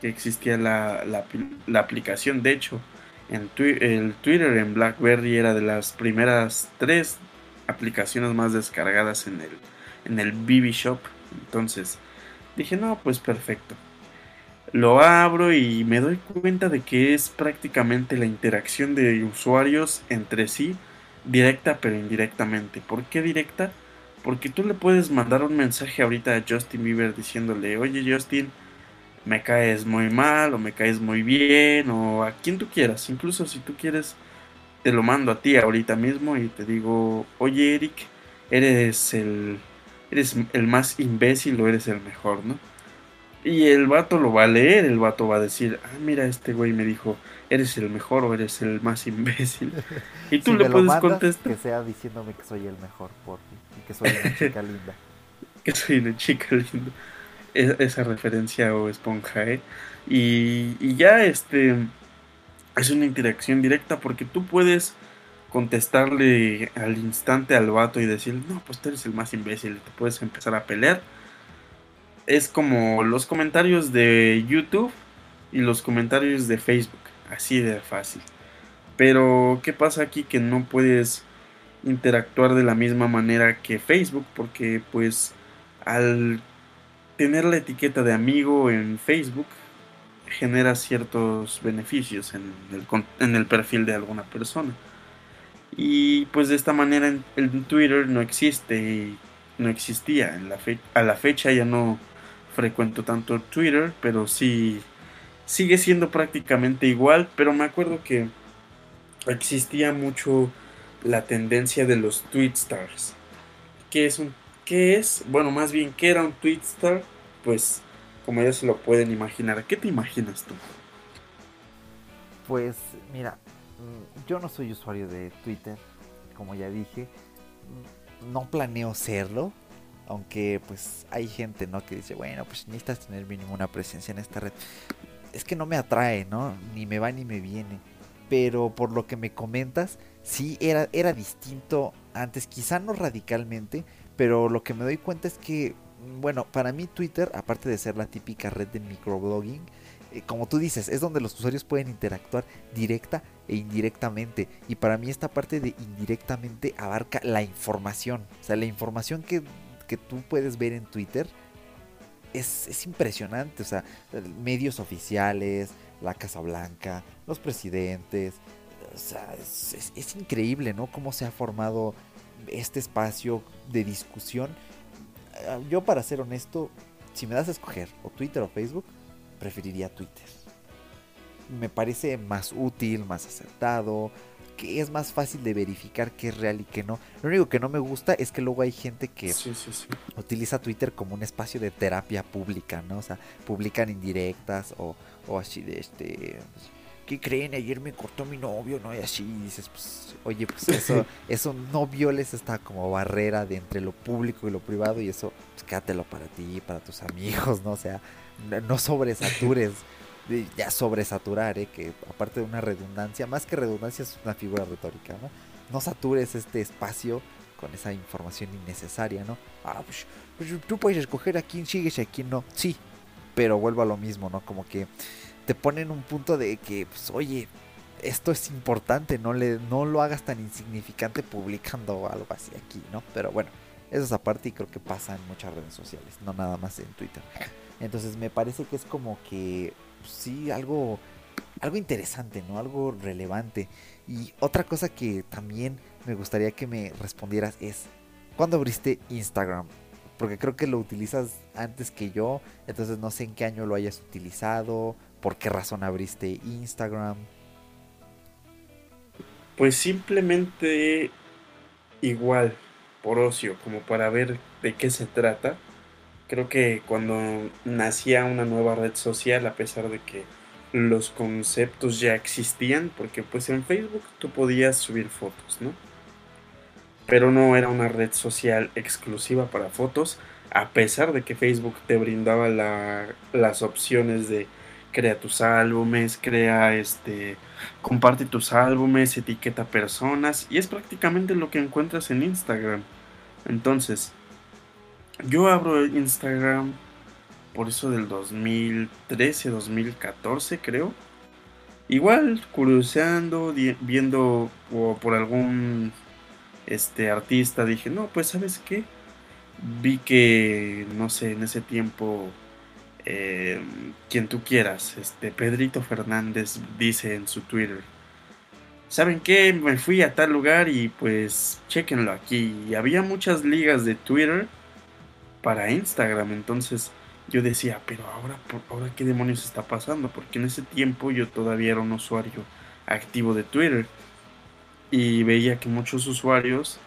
que existía la, la, aplicación. De hecho, en el Twitter en BlackBerry era de las primeras tres aplicaciones más descargadas en el, en el BB Shop. Entonces dije, no, pues perfecto. Lo abro y me doy cuenta de que es prácticamente la interacción de usuarios entre sí directa pero indirectamente. ¿Por qué directa? Porque tú le puedes mandar un mensaje ahorita a Justin Bieber diciéndole, oye Justin, me caes muy mal o me caes muy bien o a quien tú quieras. Incluso si tú quieres, te lo mando a ti ahorita mismo y te digo, oye Eric, eres el, eres el más imbécil o eres el mejor, ¿no? Y el vato lo va a leer, el vato va a decir, ah, mira, este güey me dijo, eres el mejor o eres el más imbécil. [LAUGHS] Y tú le puedes contestar. Que sea diciéndome que soy el mejor por y que soy una chica [LAUGHS] linda. que soy una chica linda. esa referencia o esponja, ¿eh? Y, y ya este es una interacción directa porque tú puedes contestarle al instante al vato y decir, no, pues tú eres el más imbécil, te puedes empezar a pelear. Es como los comentarios de YouTube y los comentarios de Facebook. Así de fácil. Pero, ¿qué pasa aquí? Que no puedes interactuar de la misma manera que Facebook, porque pues al tener la etiqueta de amigo en Facebook, genera ciertos beneficios en el, en el perfil de alguna persona. Y pues de esta manera en, Twitter no existe y no existía. En la a la fecha ya no frecuento tanto Twitter, pero sí sigue siendo prácticamente igual, pero me acuerdo que existía mucho la tendencia de los tweet stars. ¿Qué es un qué es? Bueno, más bien qué era un tweet star? Pues como ya se lo pueden imaginar, ¿qué te imaginas tú? Pues mira, mm, yo no soy usuario de Twitter, como ya dije, mm, no planeo serlo, aunque pues hay gente, ¿no? Que dice, bueno, pues necesitas tener mínimo una presencia en esta red es que no me atrae, ¿no? Ni me va ni me viene. Pero por lo que me comentas, sí era, era distinto antes, quizá no radicalmente, pero lo que me doy cuenta es que, bueno, para mí Twitter, aparte de ser la típica red de microblogging, eh, como tú dices, es donde los usuarios pueden interactuar directa e indirectamente. Y para mí esta parte de indirectamente abarca la información. O sea, la información que, que tú puedes ver en Twitter es, es, impresionante. O sea, medios oficiales, la Casa Blanca, los presidentes. O sea, es, es increíble, ¿no? Cómo se ha formado este espacio de discusión. Ah, yo, para ser honesto, si me das a escoger o Twitter o Facebook, preferiría Twitter. Me parece más útil, más acertado, que es más fácil de verificar qué es real y qué no. Lo único que no me gusta es que luego hay gente que utiliza Twitter como un espacio de terapia pública, ¿no? O sea, publican indirectas o, o así de este... ¿Qué creen? Ayer me cortó mi novio, ¿no? Y así dices, pues, oye, pues eso, eso no violes esta como barrera de entre lo público y lo privado y eso, pues quédatelo para ti, para tus amigos, ¿no? O sea, no sobresatures, ya sobresaturar, ¿eh? que aparte de una redundancia, más que redundancia es una figura retórica, ¿no? No satures este espacio con esa información innecesaria, ¿no? Ah, pues, pues, tú puedes escoger a quién sigues y a quién no. Sí, pero vuelvo a lo mismo, ¿no? Como que te ponen un punto de que, pues, oye, esto es importante, no, le, no lo hagas tan insignificante publicando algo así aquí, ¿no? Pero bueno, eso es aparte y creo que pasa en muchas redes sociales, no nada más en Twitter. Entonces me parece que es como que sí, algo, algo interesante, ¿no? Algo relevante. Y otra cosa que también me gustaría que me respondieras es, ¿cuándo abriste Instagram? Porque creo que lo utilizas antes que yo, entonces no sé en qué año lo hayas utilizado, por qué razón abriste Instagram. Pues simplemente igual, por ocio, como para ver de qué se trata creo que cuando nacía una nueva red social, a pesar de que los conceptos ya existían, porque pues en Facebook tú podías subir fotos, ¿no? Pero no era una red social exclusiva para fotos, a pesar de que Facebook te brindaba las opciones de crea tus álbumes, crea este, comparte tus álbumes, etiqueta personas, y es prácticamente lo que encuentras en Instagram. Entonces, yo abro Instagram por eso del 2013, 2014 creo. Igual curioseando, viendo o por algún este artista dije, "No, pues ¿sabes qué? Vi que no sé, en ese tiempo eh, quien tú quieras, este Pedrito Fernández dice en su Twitter, ¿saben qué? Me fui a tal lugar y pues chequenlo aquí. Y había muchas ligas de Twitter para Instagram. Entonces yo decía, pero ahora, ahora qué demonios está pasando? Porque en ese tiempo yo todavía era un usuario activo de Twitter y veía que muchos usuarios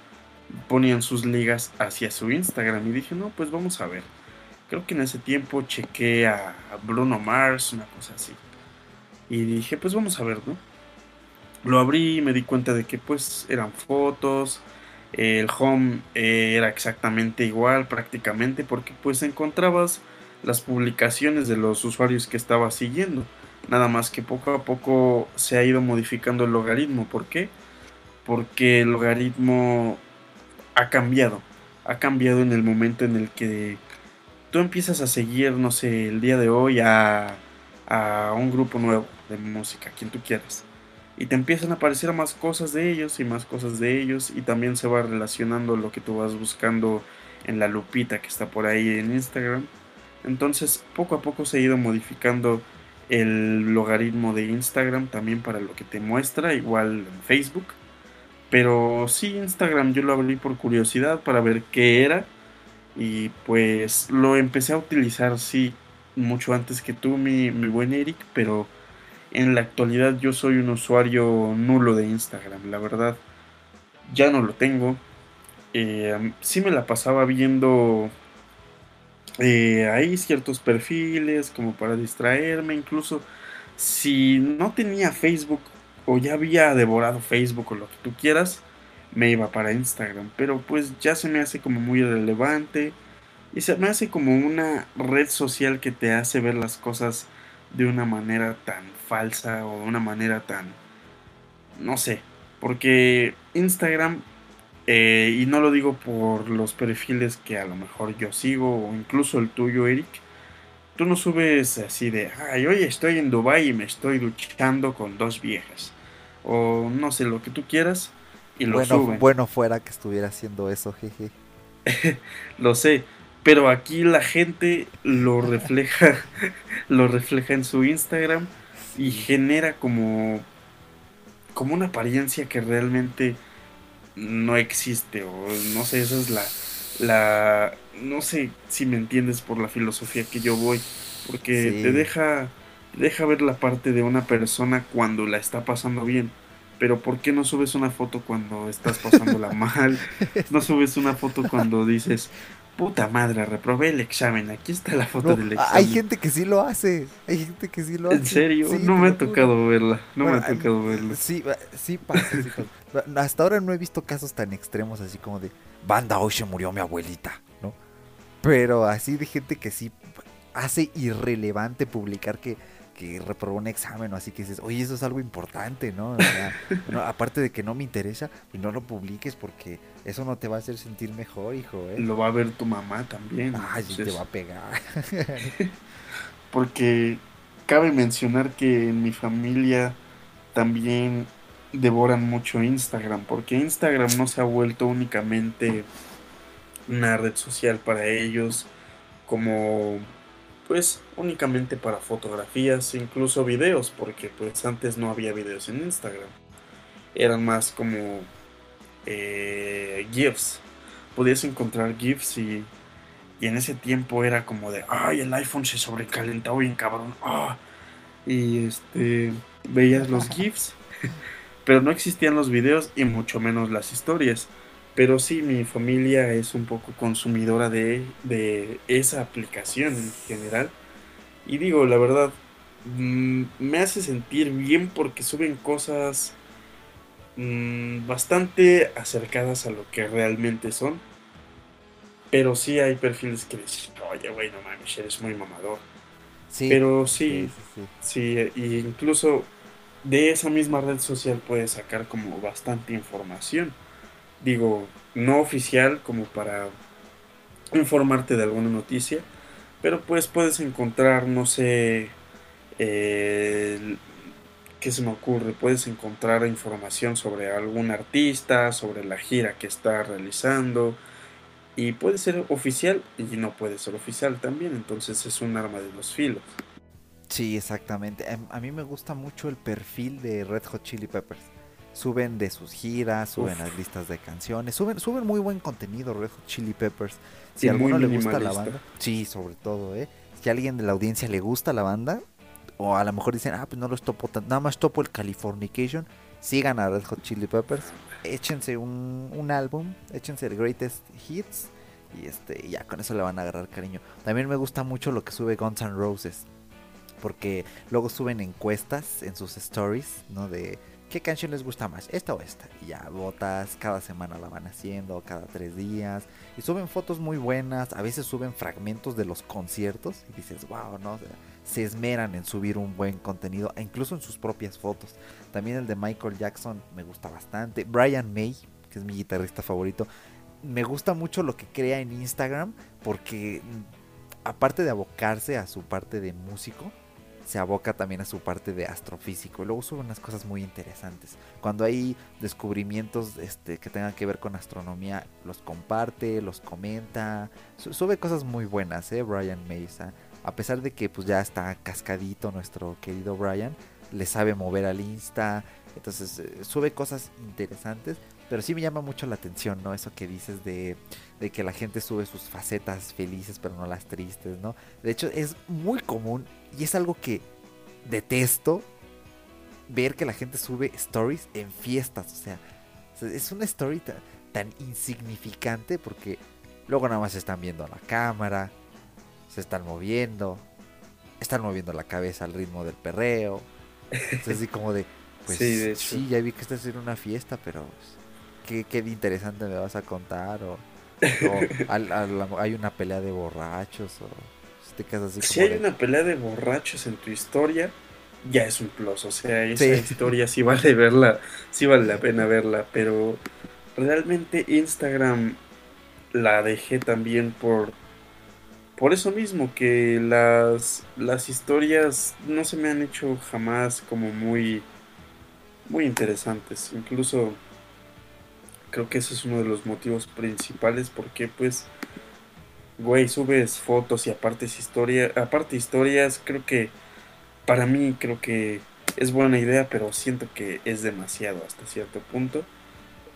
ponían sus ligas hacia su Instagram y dije, no, pues vamos a ver. Creo que en ese tiempo chequé a Bruno Mars, una cosa así. Y dije, pues vamos a ver, ¿no? Lo abrí y me di cuenta de que pues eran fotos, el home eh, era exactamente igual prácticamente porque pues encontrabas las publicaciones de los usuarios que estaba siguiendo. Nada más que poco a poco se ha ido modificando el logaritmo. ¿Por qué? Porque el logaritmo ha cambiado. Ha cambiado en el momento en el que tú empiezas a seguir, no sé, el día de hoy a, a un grupo nuevo de música, quien tú quieras y te empiezan a aparecer más cosas de ellos y más cosas de ellos y también se va relacionando lo que tú vas buscando en la lupita que está por ahí en Instagram. Entonces poco a poco se ha ido modificando el logaritmo de Instagram también para lo que te muestra, igual en Facebook. Pero sí, Instagram yo lo abrí por curiosidad para ver qué era y pues lo empecé a utilizar sí mucho antes que tú mi, mi buen Eric, pero en la actualidad yo soy un usuario nulo de Instagram, la verdad. Ya no lo tengo. Eh, sí me la pasaba viendo eh, ahí ciertos perfiles como para distraerme. Incluso si no tenía Facebook o ya había devorado Facebook o lo que tú quieras, me iba para Instagram. Pero pues ya se me hace como muy relevante. Y se me hace como una red social que te hace ver las cosas de una manera tan falsa o de una manera tan... no sé, porque Instagram Eh, y no lo digo por los perfiles que a lo mejor yo sigo o incluso el tuyo, Eric. Tú no subes así de, ay, hoy estoy en Dubai y me estoy duchando con dos viejas. O no sé, lo que tú quieras. Y lo bueno, bueno fuera que estuviera haciendo eso, jeje. [LAUGHS] lo sé, pero aquí la gente lo [LAUGHS] refleja, lo refleja en su Instagram y genera como, como una apariencia que realmente no existe o no sé, esa es la, la, no sé si me entiendes por la filosofía que yo voy, porque te deja, deja ver la parte de una persona cuando la está pasando bien pero ¿por qué no subes una foto cuando estás pasándola [LAUGHS] mal? No subes una foto cuando dices, puta madre, reprobé el examen, aquí está la foto del examen. Hay gente que sí lo hace, hay gente que sí lo hace. ¿En serio? no me ha tocado verla, no me ha tocado verla. Sí, sí pasa, [LAUGHS] Hasta ahora no he visto casos tan extremos así como de, banda, hoy se murió mi abuelita, ¿no? Pero así de gente que sí hace irrelevante publicar que que reprobó un examen o así que dices, oye, eso es algo importante, ¿no? [LAUGHS] aparte de que no me interesa y no lo publiques porque eso no te va a hacer sentir mejor, hijo. ¿eh? Lo va a ver tu mamá también. Ay, te va a pegar. [LAUGHS] porque cabe mencionar que en mi familia también devoran mucho Instagram, porque Instagram no se ha vuelto únicamente una red social para ellos como pues únicamente para fotografías, incluso videos, porque pues antes no había videos en Instagram. Eran más como eh, GIFs. Podías encontrar GIFs y, y, en ese tiempo era como de, ay, el iPhone se sobrecalentó bien cabrón. Ah". Y este, veías los GIFs, [LAUGHS] pero no existían los videos y mucho menos las historias. Pero sí, mi familia es un poco consumidora de, esa aplicación en general. Y digo, la verdad, mm, me hace sentir bien porque suben cosas mm, bastante acercadas a lo que realmente son. Pero sí hay perfiles que dicen, oye, güey, no mames, eres muy mamador. Sí, Pero sí, sí, sí, sí, incluso de esa misma red social puedes sacar como bastante información digo, no oficial como para informarte de alguna noticia, pero pues puedes encontrar, no sé, eh, ¿qué se me ocurre? Puedes encontrar información sobre algún artista, sobre la gira que está realizando, y puede ser oficial y no puede ser oficial también, entonces es un arma de los filos. Sí, exactamente. Em, a mí me gusta mucho el perfil de Red Hot Chili Peppers suben de sus giras, suben las listas de canciones, suben, suben muy buen contenido Red Hot Chili Peppers. Si a alguno le gusta la banda, sí, sobre todo, ¿eh? Si a alguien de la audiencia le gusta la banda, o a lo mejor dicen, ah, pues no los topo, nada más topo el Californication, sigan a Red Hot Chili Peppers, échense un, un álbum, échense el Greatest Hits, y este, ya con eso le van a agarrar cariño. También me gusta mucho lo que sube Guns N' Roses, porque luego suben encuestas en sus stories, ¿no? De ¿qué canción les gusta más? ¿Esta o esta? Y ya votas, cada semana la van haciendo, cada tres días. Y suben fotos muy buenas, a veces suben fragmentos de los conciertos. Y dices, wow, ¿no? se esmeran en subir un buen contenido, e incluso en sus propias fotos. También el de Michael Jackson me gusta bastante. Brian May, que es mi guitarrista favorito, me gusta mucho lo que crea en Instagram porque mm, aparte de abocarse a su parte de músico, se aboca también a su parte de astrofísico. Y luego sube unas cosas muy interesantes. Cuando hay descubrimientos este, que tengan que ver con astronomía, los comparte, los comenta. Sube cosas muy buenas, ¿eh? Brian Mesa. A pesar de que pues ya está cascadito nuestro querido Brian, le sabe mover al Insta. Entonces eh, sube cosas interesantes. Pero sí me llama mucho la atención, ¿no? Eso que dices de, de, que la gente sube sus facetas felices, pero no las tristes, ¿no? De hecho, es muy común y es algo que detesto ver que la gente sube stories en fiestas. O sea, es una story tan, insignificante porque luego nada más se están viendo a la cámara, se están moviendo, están moviendo la cabeza al ritmo del perreo. Es así como de, [LAUGHS] pues sí, ya vi que estás en una fiesta, pero ¿qué, qué interesante me vas a contar? O, hay una pelea de borrachos o si hay una pelea de borrachos en tu historia, ya es un plus. O sea, esa historia sí vale verla, sí vale la pena verla, pero realmente Instagram la dejé también por por eso mismo que las las historias no se me han hecho jamás como muy muy interesantes incluso creo que ese es uno de los motivos principales porque pues güey subes fotos y aparte historia aparte historias creo que para mí creo que es buena idea pero siento que es demasiado hasta cierto punto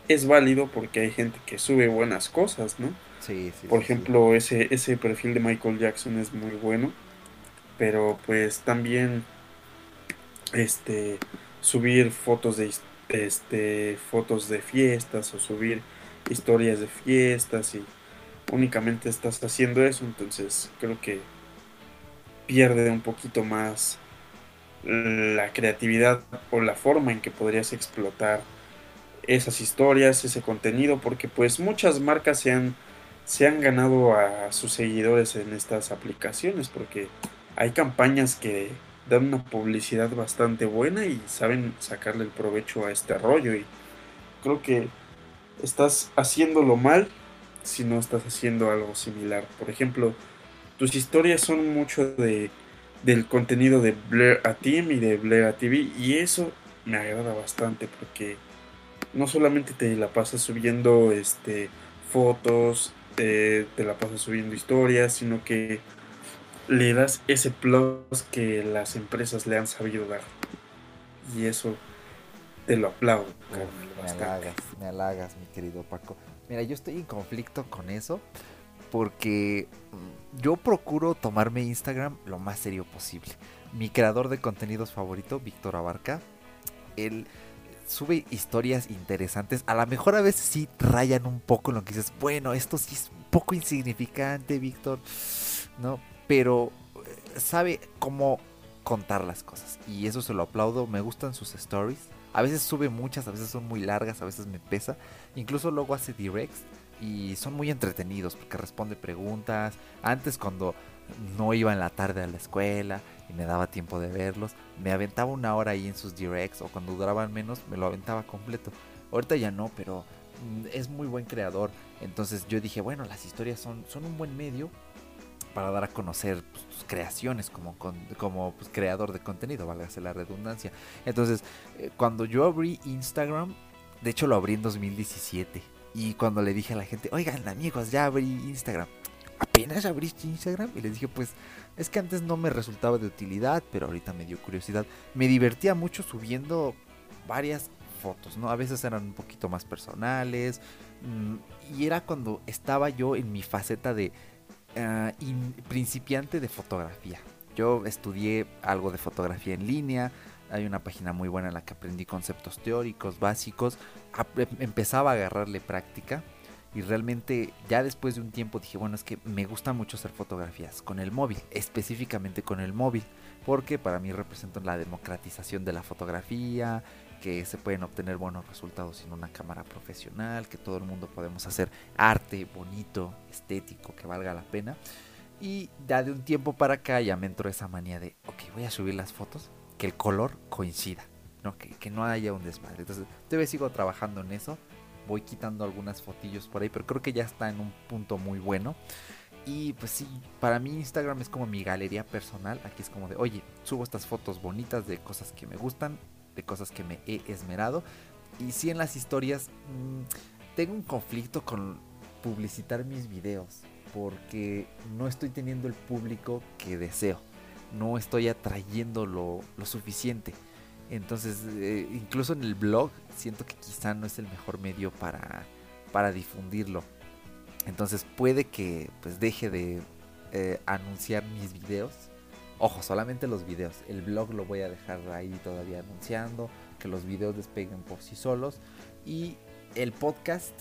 es válido porque hay gente que sube buenas cosas, ¿no? Sí, sí. Por sí, ejemplo, ese ese perfil de Michael Jackson es muy bueno, pero pues también este subir fotos de este fotos de fiestas o subir historias de fiestas y únicamente estás haciendo eso, entonces creo que pierde un poquito más la creatividad o la forma en que podrías explotar esas historias, ese contenido, porque pues muchas marcas se han, se han ganado a sus seguidores en estas aplicaciones, porque hay campañas que dan una publicidad bastante buena y saben sacarle el provecho a este rollo y creo que estás haciéndolo mal si no estás haciendo algo similar. Por ejemplo, tus historias son mucho de del contenido de Blair a Team y de Blair a TV y eso me agrada bastante porque no solamente te la pasas subiendo este fotos, te la pasas subiendo historias, sino que le das ese plus que las empresas le han sabido dar. Y eso te lo aplaudo. me halagas, me halagas, mi querido Paco. Mira, yo estoy en conflicto con eso porque yo procuro tomarme Instagram lo más serio posible. Mi creador de contenidos favorito, Víctor Abarca, él sube historias interesantes. A lo mejor a veces sí rayan un poco en lo que dices, bueno, esto sí es un poco insignificante, Víctor, ¿no? Pero eh, sabe cómo contar las cosas. Y eso se lo aplaudo. Me gustan sus stories. A veces sube muchas, a veces son muy largas, a veces me pesa. Incluso luego hace directs y son muy entretenidos porque responde preguntas. Antes cuando no iba en la tarde a la escuela y me daba tiempo de verlos. Me aventaba una hora ahí en sus directs o cuando duraban menos me lo aventaba completo. Ahorita ya no, pero mm, es muy buen creador. Entonces yo dije, bueno, las historias son, son un buen medio para dar a conocer pues, tus creaciones como, como pues, creador de contenido, válgase la redundancia. Entonces, eh, cuando yo abrí Instagram, de hecho lo abrí en 2017. Y cuando le dije a la gente, oigan amigos, ya abrí Instagram apenas abriste Instagram y les dije pues es que antes no me resultaba de utilidad pero ahorita me dio curiosidad me divertía mucho subiendo varias fotos no a veces eran un poquito más personales mm, y era cuando estaba yo en mi faceta de ah, principiante de fotografía. Yo estudié algo de fotografía en línea hay una página muy buena en la que aprendí conceptos teóricos básicos em, empezaba a agarrarle práctica y realmente ya después de un tiempo dije, bueno, es que me gusta mucho hacer fotografías con el móvil, específicamente con el móvil, porque para mí representan la democratización de la fotografía, que se pueden obtener buenos resultados sin una cámara profesional, que todo el mundo podemos hacer arte bonito, estético, que valga la pena. Y ya de un tiempo para acá ya me entró esa manía de, ok, voy a subir las fotos, que el color coincida, ¿no? Que, que no haya un desmadre. Entonces, todavía sigo trabajando en eso voy quitando algunas fotillos por ahí, pero creo que ya está en un punto muy bueno. Y pues sí, para mí Instagram es como mi galería personal. Aquí es como de, oye, subo estas fotos bonitas de cosas que me gustan, de cosas que me he esmerado. Y sí en las historias mmm, tengo un conflicto con publicitar mis videos, porque no estoy teniendo el público que deseo. No estoy atrayendo lo, lo suficiente. Entonces, eh, incluso en el blog siento que quizá no es el mejor medio para, para difundirlo. Entonces puede que pues deje de eh, anunciar mis videos. Ojo, solamente los videos. El blog lo voy a dejar ahí todavía anunciando. Que los videos despeguen por sí solos. Y el podcast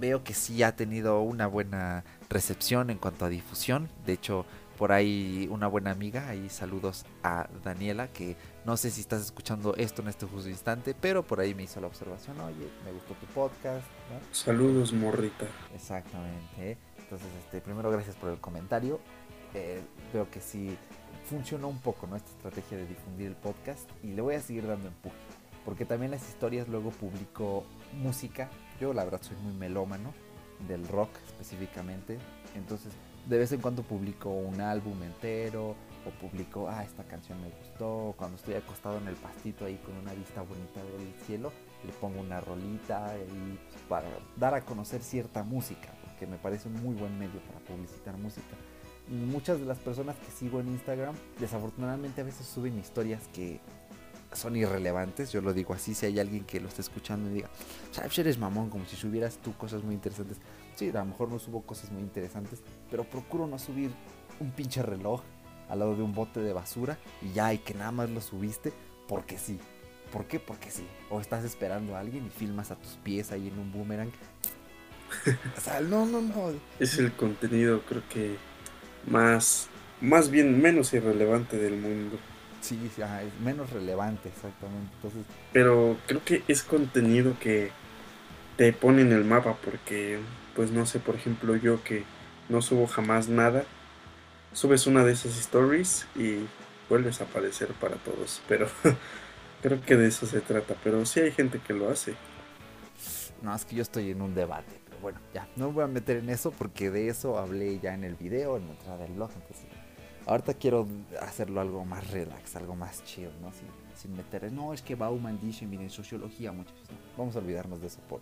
veo que sí ha tenido una buena recepción en cuanto a difusión. De hecho, por ahí una buena amiga, ahí saludos a Daniela, que no sé si estás escuchando esto en este justo instante, pero por ahí me hizo la observación, oye, me gustó tu podcast. Saludos, morrita. Exactamente. ¿eh? Entonces, este, primero gracias por el comentario. Eh, veo que sí funcionó un poco ¿no? esta estrategia de difundir el podcast y le voy a seguir dando empuje. Porque también las historias luego publico música Yo la verdad soy muy melómano del rock específicamente. Entonces de vez en cuando publico un álbum entero o publico, ah, esta canción me gustó. Cuando estoy acostado en el pastito ahí con una vista bonita del cielo, le pongo una rolita y pues, para dar a conocer cierta música, porque me parece un muy buen medio para publicitar música. Muchas de las personas que sigo en Instagram, desafortunadamente a veces suben historias que son irrelevantes, yo lo digo así, si hay alguien que lo esté escuchando y diga, sabes, eres mamón, como si subieras tú cosas muy interesantes. Sí, a lo mejor no subo cosas muy interesantes, pero procuro no subir un pinche reloj al lado de un bote de basura y ya, y que nada más lo subiste porque sí. ¿Por qué? Porque sí. O estás esperando a alguien y filmas a tus pies ahí en un boomerang. o sea, no, no, no. Es el contenido, creo que más, más bien menos irrelevante del mundo. Sí, sí es menos relevante, exactamente. Entonces... Pero creo que es contenido que te pone en el mapa porque, pues no sé, por ejemplo, yo que no subo jamás nada, subes una de esas stories y vuelves a aparecer para todos. Pero [LAUGHS] creo que de eso se trata. Pero sí hay gente que lo hace. No, es que yo estoy en un debate. Pero bueno, ya, no me voy a meter en eso porque de eso hablé ya en el video, en la entrada del blog. Entonces Ahorita quiero hacerlo algo más relax, algo más chill, ¿no? Sin, sin meter, no, es que Bauman dice, miren, sociología, muchos. Vamos a olvidarnos de eso por,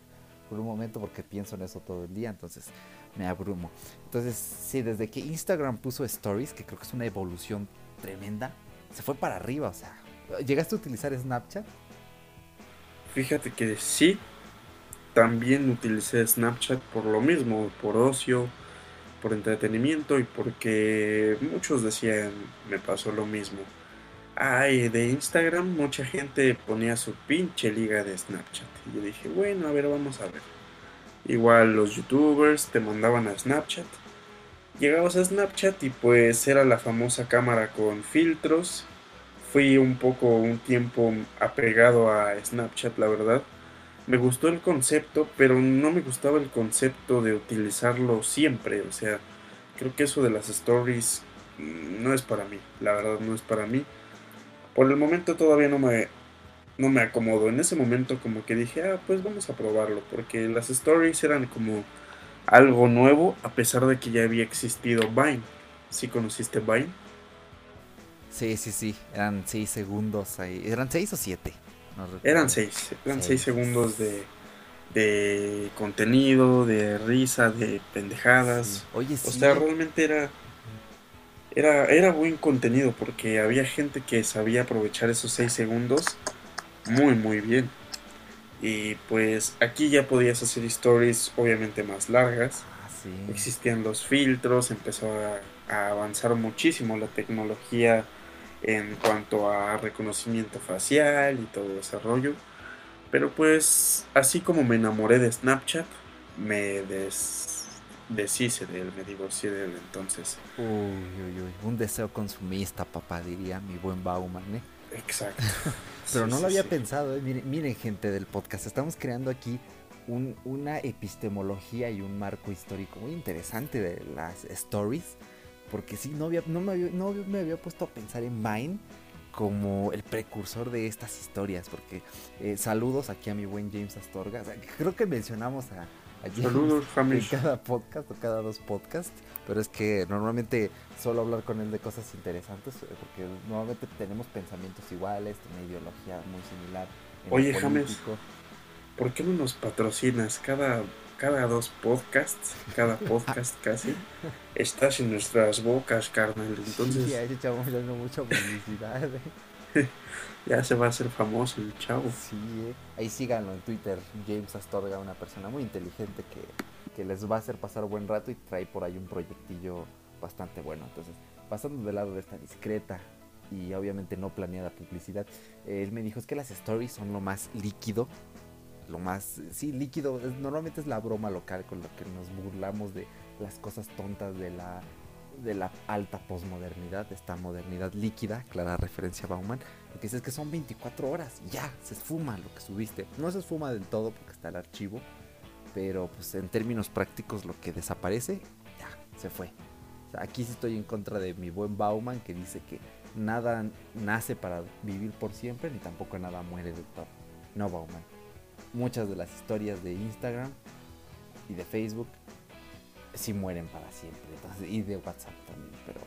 por un momento porque pienso en eso todo el día, entonces me abrumo. Entonces, sí, desde que Instagram puso stories, que creo que es una evolución tremenda, se fue para arriba, o sea, ¿llegaste a utilizar Snapchat? Fíjate que sí, también utilicé Snapchat por lo mismo, por ocio por entretenimiento y porque muchos decían, me pasó lo mismo. Ay, de Instagram mucha gente ponía su pinche liga de Snapchat. Y yo dije, bueno, a ver, vamos a ver. Igual los youtubers te mandaban a Snapchat. Llegabas a Snapchat y pues era la famosa cámara con filtros. Fui un poco, un tiempo apegado a Snapchat, la verdad me gustó el concepto, pero no me gustaba el concepto de utilizarlo siempre. O sea, creo que eso de las stories mm, no es para mí. La verdad no es para mí. Por el momento todavía no me, no me acomodo. En ese momento como que dije, ah, pues vamos a probarlo. Porque las stories eran como algo nuevo a pesar de que ya había existido Vine. ¿Sí conociste Vine? Sí, sí, sí. Eran 6 segundos ahí. ¿Eran 6 o 7? eran seis, eran seis, segundos de, de contenido, de risa, de pendejadas. Oye, O sea, realmente era, era, era buen contenido porque había gente que sabía aprovechar esos seis segundos muy, muy bien. Y pues aquí ya podías hacer stories obviamente más largas. Ah, Existían los filtros, empezó a avanzar muchísimo la tecnología en cuanto a reconocimiento facial y todo ese rollo. Pero pues así como me enamoré de Snapchat, me des deshice de él, me divorcié de él entonces. Uy, uy, uy, un deseo consumista, papá, diría mi buen Bauman, ¿eh? Exacto. [LAUGHS] Pero no lo había pensado, ¿eh? miren, miren, gente del podcast, estamos creando aquí un, una epistemología y un marco histórico muy interesante de las stories porque sí, no, había, no, me había, no me había puesto a pensar en Vine como el precursor de estas historias, porque eh, saludos aquí a mi buen James Astorga. creo que mencionamos a, James saludos, en cada podcast o cada dos podcasts, pero es que normalmente suelo hablar con él de cosas interesantes, eh, porque normalmente tenemos pensamientos iguales, una ideología muy similar. Oye, James, ¿por qué no nos patrocinas cada cada dos podcasts, cada [LAUGHS] podcast casi, estás en nuestras bocas, carnal. Entonces. Sí, ahí echamos dando mucha publicidad. ¿eh? [LAUGHS] ya se va a hacer famoso el chavo. Sí, eh. ahí síganlo en Twitter, James Astorga, una persona muy inteligente que, que les va a hacer pasar buen rato y trae por ahí un proyectillo bastante bueno. Entonces, pasando del lado de esta discreta y obviamente no planeada publicidad, él me dijo es que las stories son lo más líquido lo más, sí, líquido. normalmente es la broma local con lo que nos burlamos de las cosas tontas de la, de la alta posmodernidad, esta modernidad líquida, clara referencia a Bauman. Lo que dice es que son 24 horas ya, se esfuma lo que subiste. No se esfuma del todo porque está el archivo, pero pues en términos prácticos lo que desaparece, ya, se fue. aquí sí estoy en contra de mi buen Bauman que dice que nada nace para vivir por siempre ni tampoco nada muere de todo. No, Bauman muchas de las historias de Instagram y de Facebook sí mueren para siempre. y de WhatsApp también. Pero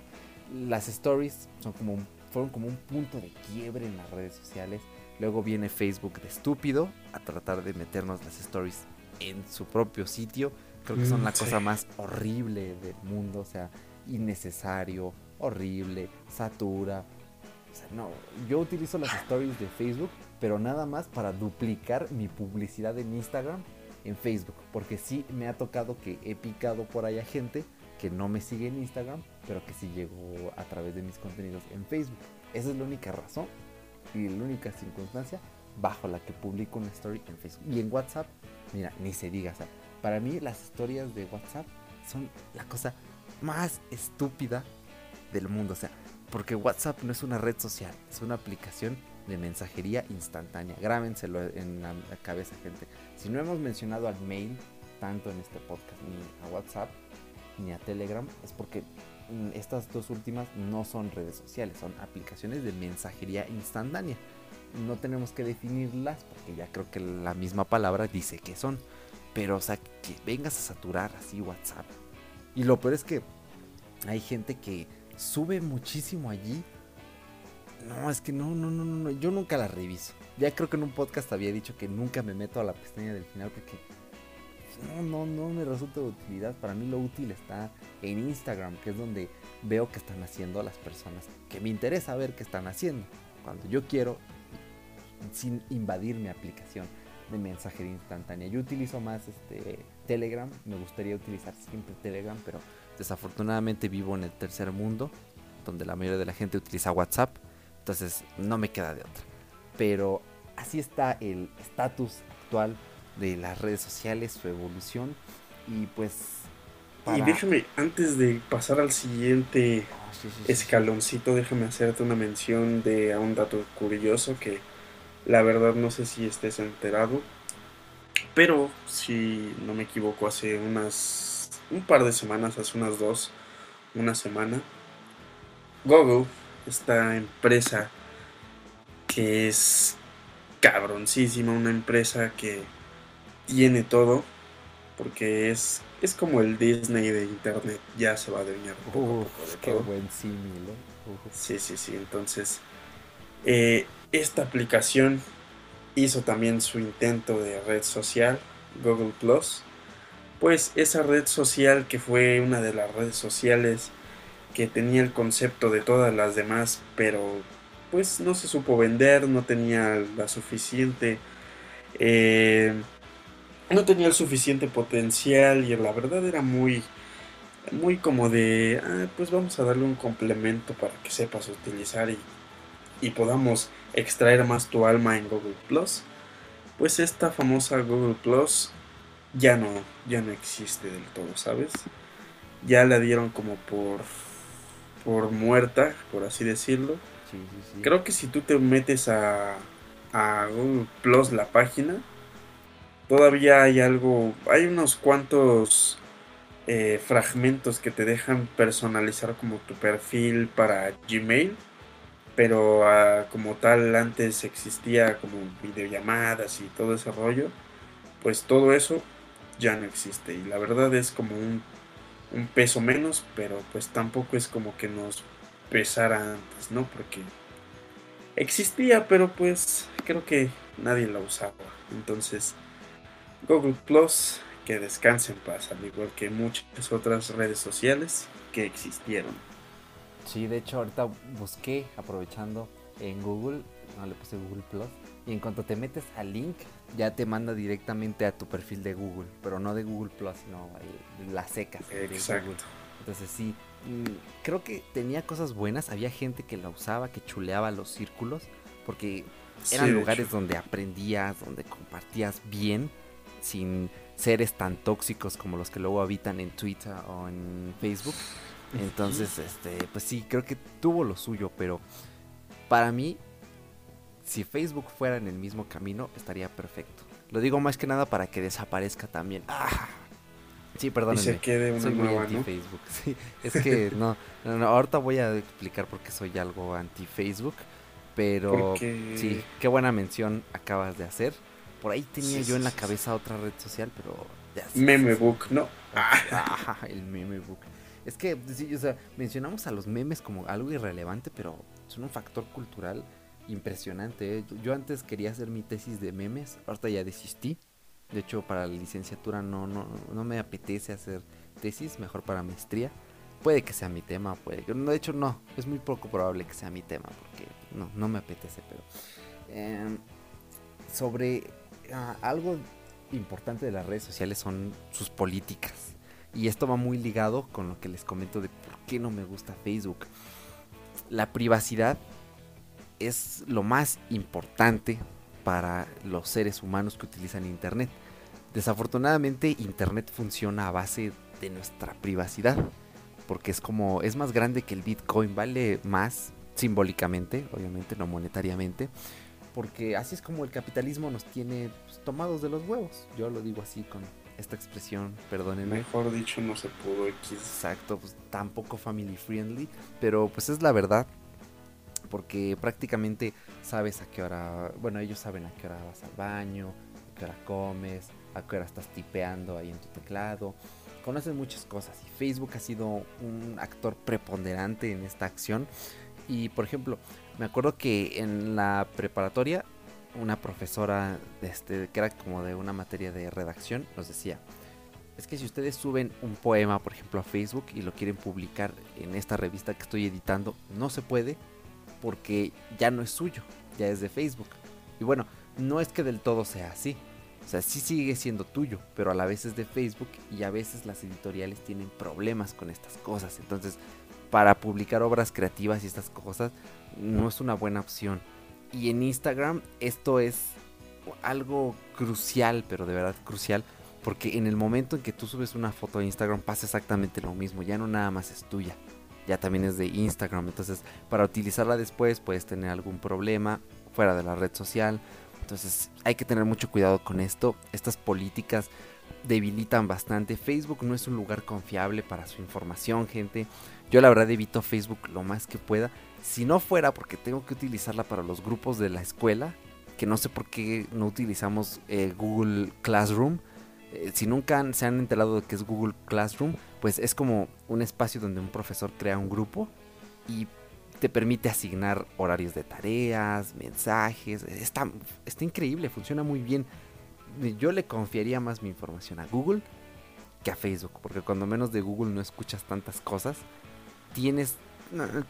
las stories son como fueron como un punto de quiebre en las redes sociales. Luego viene Facebook de estúpido a tratar de meternos las stories en su propio sitio. Creo que son mm, la cosa más horrible del mundo. O sea, innecesario, horrible, satura. O sea, no, yo utilizo las stories de Facebook, pero nada más para duplicar mi publicidad en Instagram en Facebook. Porque sí me ha tocado que he picado por allá gente que no me sigue en Instagram, pero que sí llegó a través de mis contenidos en Facebook. Esa es la única razón y la única circunstancia bajo la que publico una story en Facebook. Y en WhatsApp, mira, ni se diga. O para mí las historias de WhatsApp son la cosa más estúpida del mundo. O sea, porque WhatsApp no es una red social, es una aplicación de mensajería instantánea. Grábenselo en la cabeza, gente. Si no hemos mencionado al mail, tanto en este podcast, ni a WhatsApp, ni a Telegram, es porque mm, estas dos últimas no son redes sociales, son aplicaciones de mensajería instantánea. No tenemos que definirlas porque ya creo que la misma palabra dice que son. Pero, o sea, que vengas a saturar así WhatsApp. Y lo peor es que hay gente que sube muchísimo allí. No, es que no, no, no, no, yo nunca la reviso. Ya creo que en un podcast había dicho que nunca me meto a la pestaña del final porque no, no, no me resulta de utilidad. Para mí lo útil está en Instagram, que es donde veo que están haciendo las personas que me interesa ver qué están haciendo. Cuando yo quiero, sin invadir mi aplicación de mensajería instantánea. Yo utilizo más este Telegram, me gustaría utilizar siempre Telegram, pero desafortunadamente vivo en el tercer mundo, donde la mayoría de la gente utiliza WhatsApp, entonces no me queda de otra. Pero así está el estatus actual de las redes sociales, su evolución. Y pues. Y déjame, antes de pasar al siguiente ah, escaloncito, déjame hacerte una mención de a un dato curioso que la verdad no sé si estés enterado. Pero si no me equivoco, hace unas. un par de semanas, hace unas dos, una semana. Google, esta empresa que es cabroncísima, una empresa que tiene todo, porque es, es como el Disney de Internet, ya se va a adueñar qué buen símil, Sí, sí, sí, entonces eh, esta aplicación hizo también su intento de red social, Google Plus, pues esa red social que fue una de las redes sociales que tenía el concepto de todas las demás, pero pues no se supo vender, no tenía la suficiente eh, no tenía el suficiente potencial y la verdad era muy muy como de ah, pues vamos a darle un complemento para que sepas utilizar y, y podamos extraer más tu alma en Google Plus pues esta famosa Google Plus ya no ya no existe del todo sabes ya la dieron como por por muerta por así decirlo. Creo que si tú te metes a a Google Plus la página todavía hay algo, hay unos cuantos eh, fragmentos que te dejan personalizar como tu perfil para Gmail, pero ah, como tal antes existía como videollamadas y todo ese rollo, pues todo eso ya no existe y la verdad es como un, peso menos, pero pues tampoco es como que nos pesara antes, ¿no? Porque existía, pero pues creo que nadie la usaba. Entonces, Google Plus, que descanse en paz, al igual que muchas otras redes sociales que existieron. Sí, de hecho ahorita busqué, aprovechando en Google, no le puse Google Plus, y en cuanto te metes al link, ya te manda directamente a tu perfil de Google, pero no de Google Plus, sino las secas Exacto. Entonces sí, mm, creo que tenía cosas buenas, había gente que la usaba, que chuleaba los círculos, porque eran lugares donde aprendías, donde compartías bien sin seres tan tóxicos como los que luego habitan en Twitter o en Facebook. Entonces, este, pues sí, creo que tuvo lo suyo, pero para mí, si Facebook fuera en el mismo camino, estaría perfecto. Lo digo más que nada para que desaparezca también. ¡Ah! Sí, perdón. se quede soy muy anti Facebook. [LAUGHS] Sí, es que no, ahorita voy a explicar por qué soy algo anti Facebook, pero sí, qué buena mención acabas de hacer Por ahí tenía Sí, yo en la sí, cabeza otra red social, pero ya Memebook, ¿no? Ah, el meme book. Es que, o sea, mencionamos a los memes como algo irrelevante, pero son un factor cultural impresionante. ¿eh? Yo antes quería hacer mi tesis de memes, ahorita ya desistí. De hecho, para la licenciatura no, no, no me apetece hacer tesis, mejor para maestría. Puede que sea mi tema, puede que... De hecho, no, es muy poco probable que sea mi tema, porque no, no me apetece, pero... em, sobre ah, algo importante de las redes sociales son sus políticas. Y esto va muy ligado con lo que les comento de por qué no me gusta Facebook. La privacidad es lo más importante para los seres humanos que utilizan Internet. Desafortunadamente Internet funciona a base de nuestra privacidad. Porque es como, es más grande que el Bitcoin, vale más simbólicamente, obviamente, no monetariamente. Porque así es como el capitalismo nos tiene pues, tomados de los huevos. Yo lo digo así con esta expresión, perdónenme. Mejor dicho, no se pudo X. Exacto, pues tampoco family friendly, pero pues es la verdad. Porque prácticamente sabes a qué hora, bueno, ellos saben a qué hora vas al baño, a qué hora comes, a qué hora estás tipeando ahí en tu teclado. Conocen muchas cosas y Facebook ha sido un actor preponderante en esta acción. Y por ejemplo, me acuerdo que en la preparatoria una profesora este, que era como de una materia de redacción nos decía, es que si ustedes suben un poema, por ejemplo, a Facebook y lo quieren publicar en esta revista que estoy editando, no se puede porque ya no es suyo, ya es de Facebook. Y bueno, no es que del todo sea así. O sea, sí sigue siendo tuyo, pero a la vez es de Facebook y a veces las editoriales tienen problemas con estas cosas. Entonces, para publicar obras creativas y estas cosas, no es una buena opción. Y en Instagram esto es algo crucial, pero de verdad crucial, porque en el momento en que tú subes una foto a Instagram pasa exactamente lo mismo, ya no nada más es tuya, ya también es de Instagram, entonces para utilizarla después puedes tener algún problema fuera de la red social, entonces hay que tener mucho cuidado con esto, estas políticas debilitan bastante, Facebook no es un lugar confiable para su información, gente, yo la verdad evito Facebook lo más que pueda, si no fuera porque tengo que utilizarla para los grupos de la escuela, que no sé por qué no utilizamos eh, Google Classroom. Eh, si nunca se han enterado de que es Google Classroom, pues es como un espacio donde un profesor crea un grupo y te permite asignar horarios de tareas, mensajes. Está, está increíble, funciona muy bien. Yo le confiaría más mi información a Google que a Facebook, porque cuando menos de Google no escuchas tantas cosas, tienes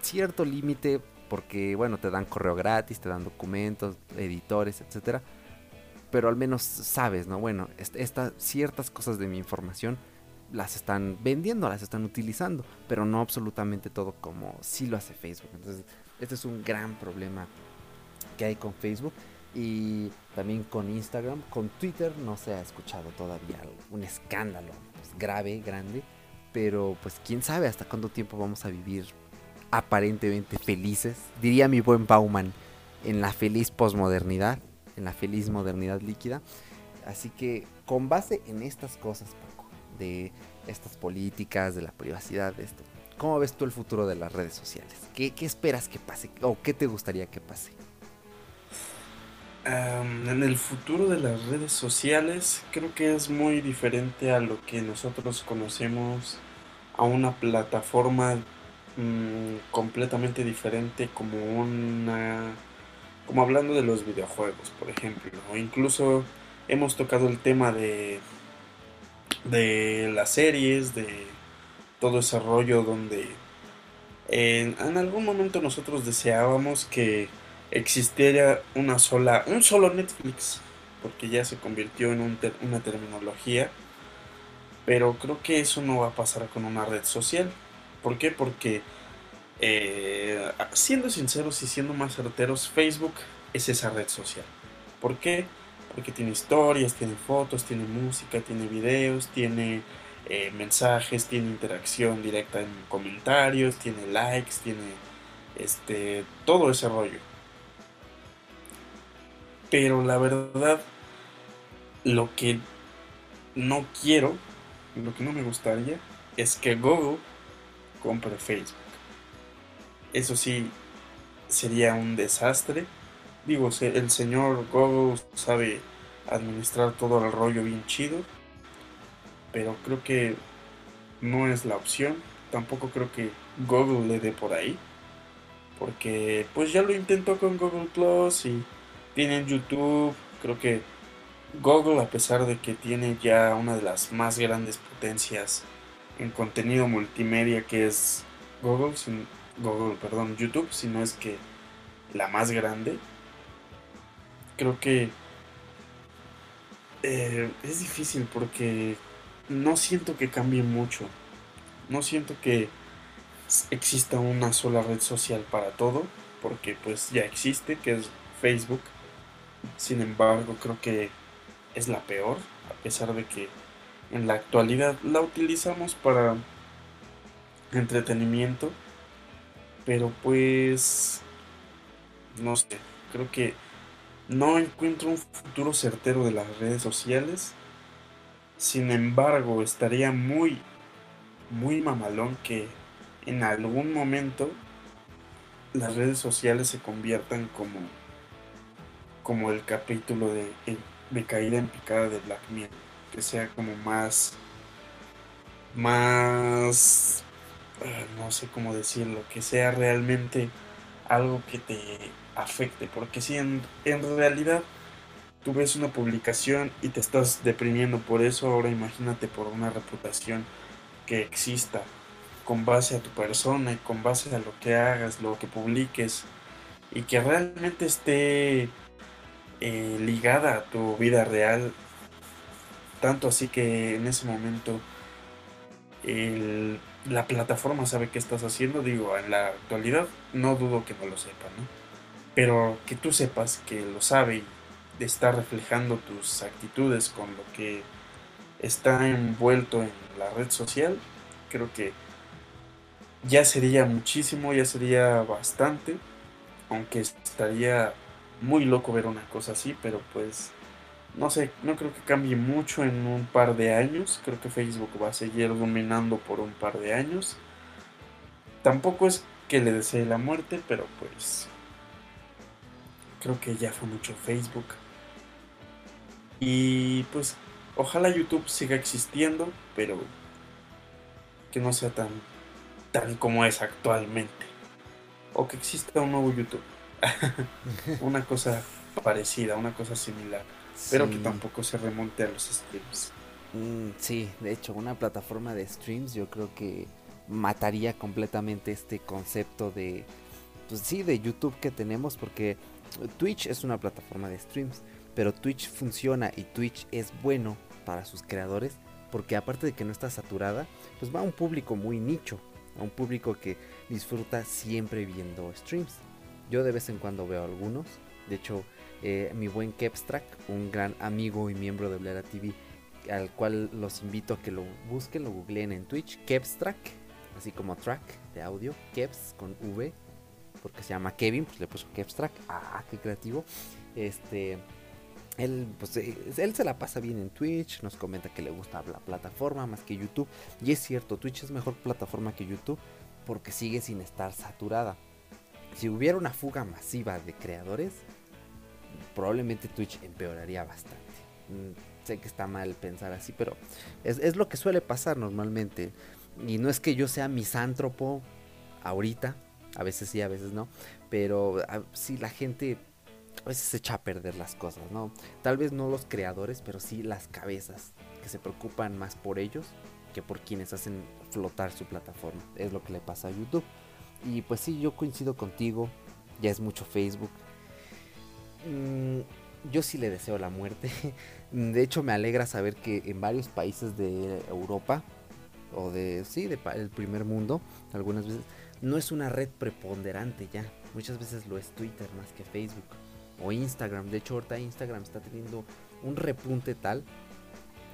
cierto límite porque bueno, te dan correo gratis, te dan documentos, editores, etcétera. Pero al menos sabes, ¿no? Bueno, est- estas ciertas cosas de mi información las están vendiendo, las están utilizando, pero no absolutamente todo como sí lo hace Facebook. Entonces, este es un gran problema que hay con Facebook y también con Instagram. Con Twitter no se ha escuchado todavía un escándalo pues, grave, grande, pero pues quién sabe hasta cuánto tiempo vamos a vivir aparentemente felices. Diría mi buen Bauman, en la feliz posmodernidad, en la feliz modernidad líquida. Así que con base en estas cosas, Paco, de estas políticas, de la privacidad, de esto, ¿cómo ves tú el futuro de las redes sociales? ¿Qué, esperas que pase? ¿O qué te gustaría que pase? En el futuro de las redes sociales creo que es muy diferente a lo que nosotros conocemos a una plataforma mm, completamente diferente como una como hablando de los videojuegos por ejemplo o incluso hemos tocado el tema de de las series de todo ese rollo donde en, en algún momento nosotros deseábamos que existiera una sola, un solo Netflix, porque ya se convirtió en un ter- una terminología, pero creo que eso no va a pasar con una red social. ¿Por qué? Porque, eh, siendo sinceros y siendo más certeros, Facebook es esa red social. ¿Por qué? Porque tiene historias, tiene fotos, tiene música, tiene videos, tiene eh, mensajes, tiene interacción directa en comentarios, tiene likes, tiene este todo ese rollo. Pero la verdad, lo que no quiero, lo que no me gustaría, es que Google compre Facebook. Eso sí, sería un desastre. Digo, el señor Google sabe administrar todo el rollo bien chido. Pero creo que no es la opción. Tampoco creo que Google le dé por ahí. Porque pues ya lo intentó con Google Plus y tienen YouTube. Creo que Google, a pesar de que tiene ya una de las más grandes potencias en contenido multimedia que es Google, sin, Google, perdón, YouTube, si no es que la más grande, creo que eh, es difícil porque no siento que cambie mucho. No siento que exista una sola red social para todo, porque pues ya existe, que es Facebook. Sin embargo, creo que es la peor, a pesar de que en la actualidad la utilizamos para entretenimiento. Pero pues, no sé, creo que no encuentro un futuro certero de las redes sociales. Sin embargo, estaría muy, muy mamalón que en algún momento las redes sociales se conviertan como, como el capítulo de, de caída en picada de Black Mirror. Que sea como más, más, ah, no sé cómo decirlo, que sea realmente algo que te afecte, porque si en, en realidad tú ves una publicación y te estás deprimiendo por eso, ahora imagínate por una reputación que exista con base a tu persona y con base a lo que hagas, lo que publiques y que realmente esté eh, ligada a tu vida real, tanto así que en ese momento la plataforma sabe qué estás haciendo, digo, en la actualidad no dudo que no lo sepa, ¿no? pero que tú sepas que lo sabe y está reflejando tus actitudes con lo que está envuelto en la red social, creo que ya sería muchísimo, ya sería bastante, aunque estaría muy loco ver una cosa así, pero pues no sé, no creo que cambie mucho en un par de años, creo que Facebook va a seguir dominando por un par de años. Tampoco es que le desee la muerte, pero pues creo que ya fue mucho Facebook. Y pues ojalá YouTube siga existiendo, pero que no sea tan, tan como es actualmente. O que exista un nuevo YouTube. [LAUGHS] una cosa parecida, una cosa similar. Pero que tampoco se remonte a los streams. Mm, sí, de hecho, una plataforma de streams yo creo que mataría completamente este concepto de, pues sí, de YouTube que tenemos porque Twitch es una plataforma de streams, pero Twitch funciona y Twitch es bueno para sus creadores porque aparte de que no está saturada, pues va a un público muy nicho, a un público que disfruta siempre viendo streams. Yo de vez en cuando veo algunos, de hecho eh, mi buen Kepstrack, un gran amigo y miembro de Blera TV, al cual los invito a que lo busquen, lo googleen en Twitch, Kepstrack, así como track de audio, Keps con V porque se llama Kevin, pues le puso Kevstrack, ah, qué creativo. Este, él, pues, eh, él se la pasa bien en Twitch, nos comenta que le gusta la plataforma más que YouTube. Y es cierto, Twitch es mejor plataforma que YouTube porque sigue sin estar saturada. Si hubiera una fuga masiva de creadores, probablemente Twitch empeoraría bastante. Mm, sé que está mal pensar así, pero es, es lo que suele pasar normalmente. Y no es que yo sea misántropo ahorita, a veces sí, a veces no. Pero sí, la gente a veces se echa a perder las cosas, ¿no? Tal vez no los creadores, pero sí las cabezas que se preocupan más por ellos que por quienes hacen flotar su plataforma. Es lo que le pasa a YouTube. Y pues sí, yo coincido contigo. Ya es mucho Facebook. Mm, yo sí le deseo la muerte. [LAUGHS] De hecho, me alegra saber que en varios países de Europa o de sí, de el primer mundo, algunas veces no es una red preponderante ya. Muchas veces lo es Twitter más que Facebook o Instagram. De hecho, ahorita Instagram está teniendo un repunte tal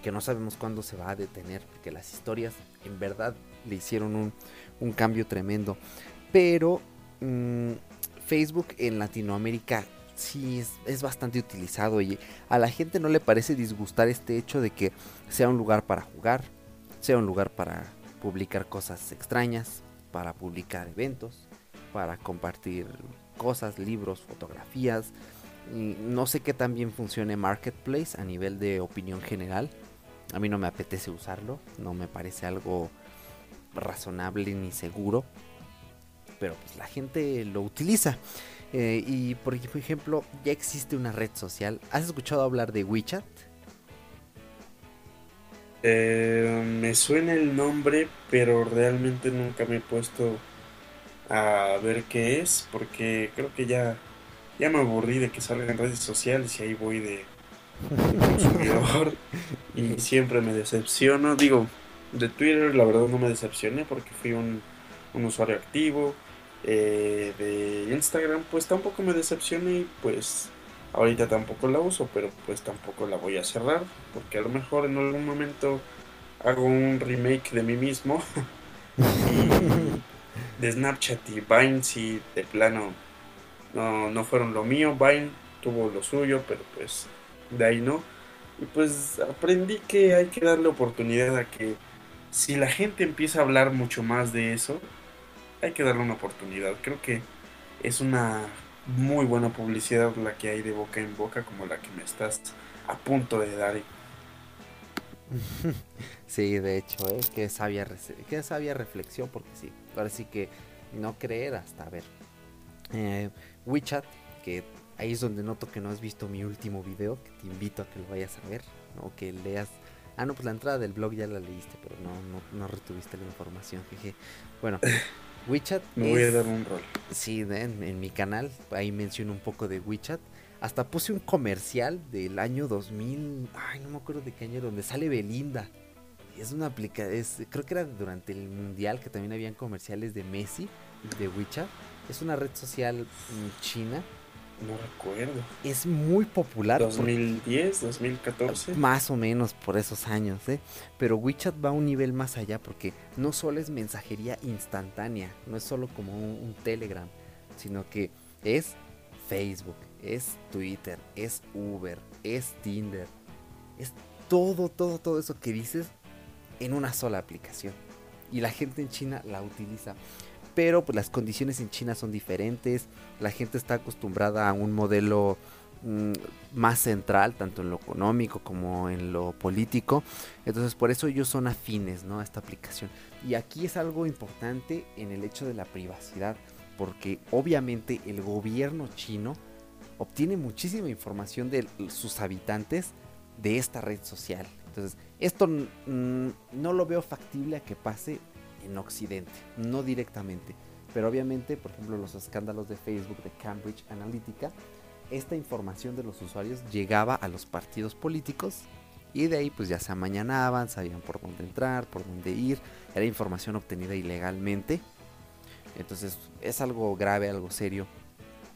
que no sabemos cuándo se va a detener, porque las historias en verdad le hicieron un, cambio tremendo. Pero mm, Facebook en Latinoamérica sí es, bastante utilizado y a la gente no le parece disgustar este hecho de que sea un lugar para jugar, sea un lugar para publicar cosas extrañas, para publicar eventos, para compartir cosas, libros, fotografías, no sé qué tan bien funcione Marketplace a nivel de opinión general. A mí no me apetece usarlo, no me parece algo razonable ni seguro. Pero pues la gente lo utiliza. Eh, y por ejemplo, ya existe una red social. ¿Has escuchado hablar de WeChat? Eh, me suena el nombre, pero realmente nunca me he puesto a ver qué es, porque creo que ya, ya me aburrí de que salgan redes sociales y ahí voy de, consumidor [LAUGHS] y siempre me decepciono. Digo, de Twitter la verdad no me decepcioné porque fui un, un usuario activo. Eh, de Instagram pues tampoco me decepcioné y pues ahorita tampoco la uso, pero pues tampoco la voy a cerrar porque a lo mejor en algún momento hago un remake de mí mismo. [LAUGHS] de Snapchat y Vine si de plano no, no fueron lo mío. Vine tuvo lo suyo, pero pues de ahí no. Y pues aprendí que hay que darle oportunidad a que si la gente empieza a hablar mucho más de eso, hay que darle una oportunidad. Creo que es una muy buena publicidad la que hay de boca en boca como la que me estás a punto de dar. [LAUGHS] Sí, de hecho, ¿eh? qué, sabia, qué sabia reflexión, porque sí, ahora sí que no creer hasta ver. Eh, WeChat, que ahí es donde noto que no has visto mi último video, que te invito a que lo vayas a ver, ¿no? que leas. Ah, no, pues la entrada del blog ya la leíste, pero no, no, no retuviste la información, jeje. Bueno, [LAUGHS] WeChat. Me voy a dar un rol. Sí, en, en, mi canal, ahí menciono un poco de WeChat. Hasta puse un comercial del año 2000, ay, no me acuerdo de qué año, donde sale Belinda. Es una aplicación, creo que era durante el mundial que también habían comerciales de Messi, de WeChat. Es una red social mm, china no recuerdo. Es muy popular. 2010, 2014. Más o menos por esos años, ¿eh? Pero WeChat va a un nivel más allá porque no solo es mensajería instantánea, no es solo como un, Telegram, sino que es Facebook, es Twitter, es Uber, es Tinder, es todo, todo, todo eso que dices en una sola aplicación. Y la gente en China la utiliza pero pues las condiciones en China son diferentes, la gente está acostumbrada a un modelo mm, más central, tanto en lo económico como en lo político, entonces por eso ellos son afines ¿no? a esta aplicación. Y aquí es algo importante en el hecho de la privacidad, porque obviamente el gobierno chino obtiene muchísima información de sus habitantes de esta red social. Entonces, esto no lo veo factible a que pase en Occidente, no directamente. Pero obviamente, por ejemplo, los escándalos de Facebook de Cambridge Analytica, esta información de los usuarios llegaba a los partidos políticos y de ahí pues ya se amañanaban, sabían por dónde entrar, por dónde ir, era información obtenida ilegalmente. Entonces es algo grave, algo serio.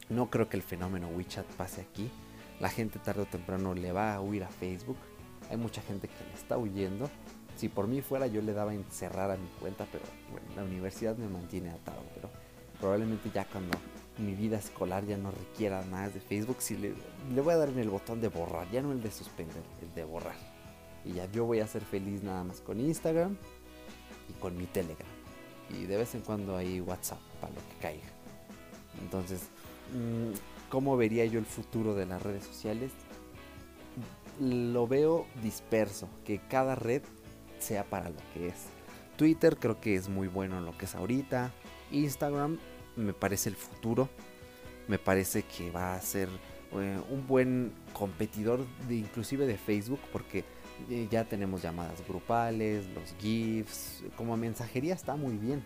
No creo que el fenómeno WeChat pase aquí. La gente tarde o temprano le va a huir a Facebook. Hay mucha gente que le está huyendo si por mí fuera yo le daba encerrar a mi cuenta, pero bueno, la universidad me mantiene atado, pero probablemente ya cuando mi vida escolar ya no requiera más de Facebook, si le, le voy a dar en el botón de borrar, ya no el de suspender, el de borrar. Y ya yo voy a ser feliz nada más con Instagram y con mi Telegram. Y de vez en cuando hay WhatsApp para lo que caiga. Entonces, mm, ¿cómo vería yo el futuro de las redes sociales? Lo veo disperso, que cada red sea para lo que es. Twitter creo que es muy bueno en lo que es ahorita. Instagram me parece el futuro. Me parece que va a ser eh, un buen competidor de inclusive de Facebook porque eh, ya tenemos llamadas grupales, los GIFs, como mensajería está muy bien.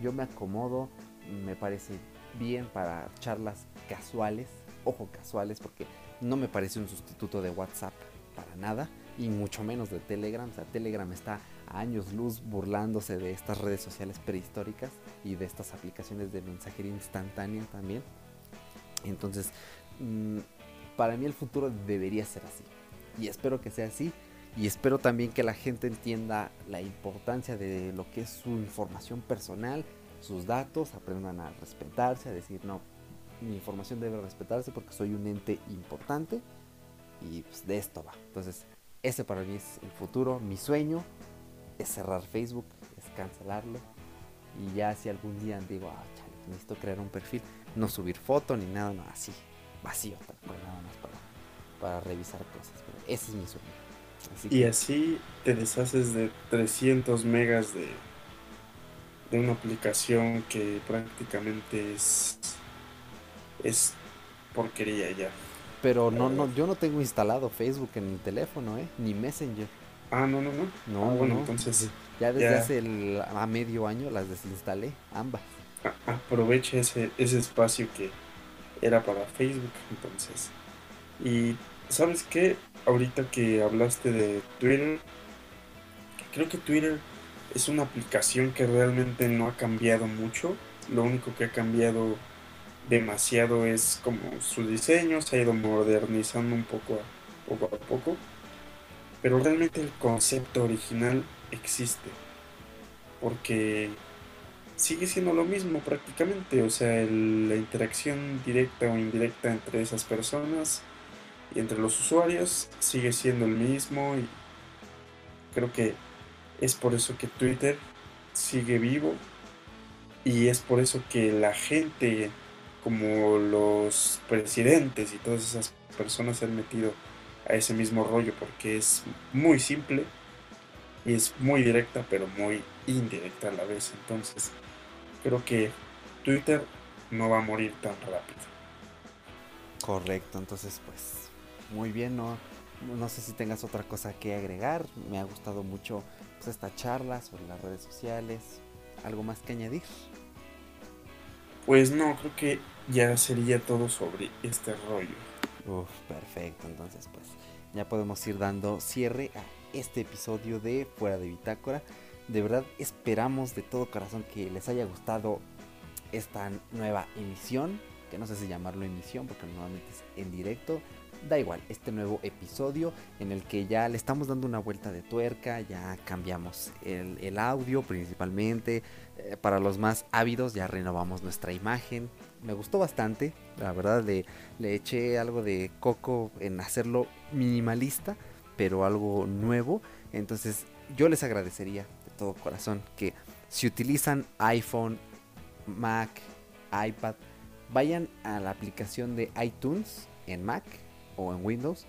Yo me acomodo, me parece bien para charlas casuales, ojo casuales porque no me parece un sustituto de WhatsApp para nada y mucho menos de Telegram. O sea, Telegram está a años luz burlándose de estas redes sociales prehistóricas y de estas aplicaciones de mensajería instantánea también. Entonces, mm, para mí el futuro debería ser así. Y espero que sea así. Y espero también que la gente entienda la importancia de lo que es su información personal, sus datos, aprendan a respetarse, a decir, no, mi información debe respetarse porque soy un ente importante y pues de esto va. Entonces, ese para mí es el futuro, mi sueño es cerrar Facebook, es cancelarlo. Y ya si algún día digo, ah, chale, necesito crear un perfil, no subir foto ni nada, no, así. vacío, tal cual, nada más para, para revisar cosas. Pero ese es mi sueño. Así Y que- así te deshaces de 300 megas de, de una aplicación que prácticamente es, es porquería ya. Pero no, no, yo no tengo instalado Facebook en mi teléfono, ¿eh? Ni Messenger. Ah, no, no, no. No, Ah, bueno, no. entonces Ya desde ya. hace el- a medio año las desinstalé, ambas. a- aprovecha ese, ese espacio que era para Facebook entonces. Y ¿sabes qué? Ahorita que hablaste de Twitter, creo que Twitter es una aplicación que realmente no ha cambiado mucho. Lo único que ha cambiado demasiado es como su diseño, se ha ido modernizando un poco a poco a poco. Pero realmente el concepto original existe. Porque sigue siendo lo mismo prácticamente, o sea, el- la interacción directa o indirecta entre esas personas y entre los usuarios sigue siendo el mismo y creo que es por eso que Twitter sigue vivo y es por eso que la gente como los presidentes y todas esas personas se han metido a ese mismo rollo porque es muy simple y es muy directa pero muy indirecta a la vez entonces creo que Twitter no va a morir tan rápido Correcto, entonces pues muy bien, no, no sé si tengas otra cosa que agregar. Me ha gustado mucho pues, esta charla sobre las redes sociales. ¿Algo más que añadir? Pues no creo que ya sería todo sobre este rollo Uf, perfecto, entonces pues ya podemos ir dando cierre a este episodio de Fuera de Bitácora. De verdad esperamos de todo corazón que les haya gustado esta nueva emisión, que no sé si llamarlo emisión porque normalmente es en directo. Da igual, este nuevo episodio en el que ya le estamos dando una vuelta de tuerca, ya cambiamos el, el audio principalmente, eh, para los más ávidos ya renovamos nuestra imagen. Me gustó bastante, la verdad le, le eché algo de coco en hacerlo minimalista, pero algo nuevo. Entonces yo les agradecería de todo corazón que si utilizan iPhone, Mac, iPad, vayan a la aplicación de iTunes en Mac o en Windows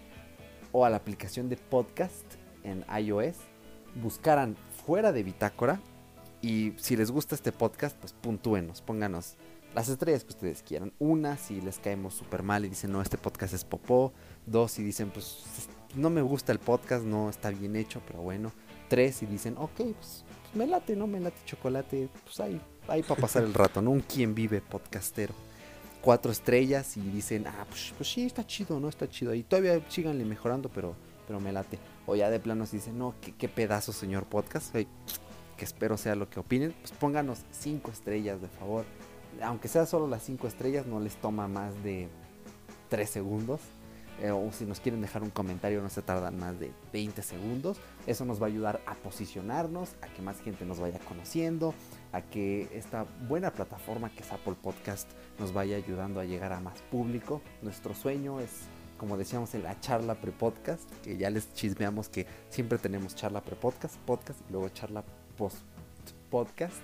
o a la aplicación de podcast en iOS, buscaran fuera de bitácora y si les gusta este podcast, pues puntúenos, pónganos las estrellas que ustedes quieran. Una, si les caemos súper mal y dicen, no, este podcast es popó. Dos, si dicen, pues no me gusta el podcast, no está bien hecho, pero bueno. Tres, si dicen, ok, pues, me late, no me late chocolate, pues ahí, ahí para pasar el rato, ¿no? Un quien vive podcastero. Cuatro estrellas y dicen, ah, pues, pues sí, está chido, ¿no? Está chido. Y todavía síganle mejorando, pero, pero me late. O ya de plano si dicen, no, qué, qué pedazo, señor podcast. Que espero sea lo que opinen. Pues pónganos cinco estrellas, de favor. Aunque sea solo las cinco estrellas, no les toma más de tres segundos. Eh, o si nos quieren dejar un comentario, no se tardan más de 20 segundos. Eso nos va a ayudar a posicionarnos, a que más gente nos vaya conociendo, a que esta buena plataforma que es Apple Podcast nos vaya ayudando a llegar a más público. Nuestro sueño es, como decíamos en la charla pre-podcast, que ya les chismeamos que siempre tenemos charla pre-podcast, podcast y luego charla post-podcast.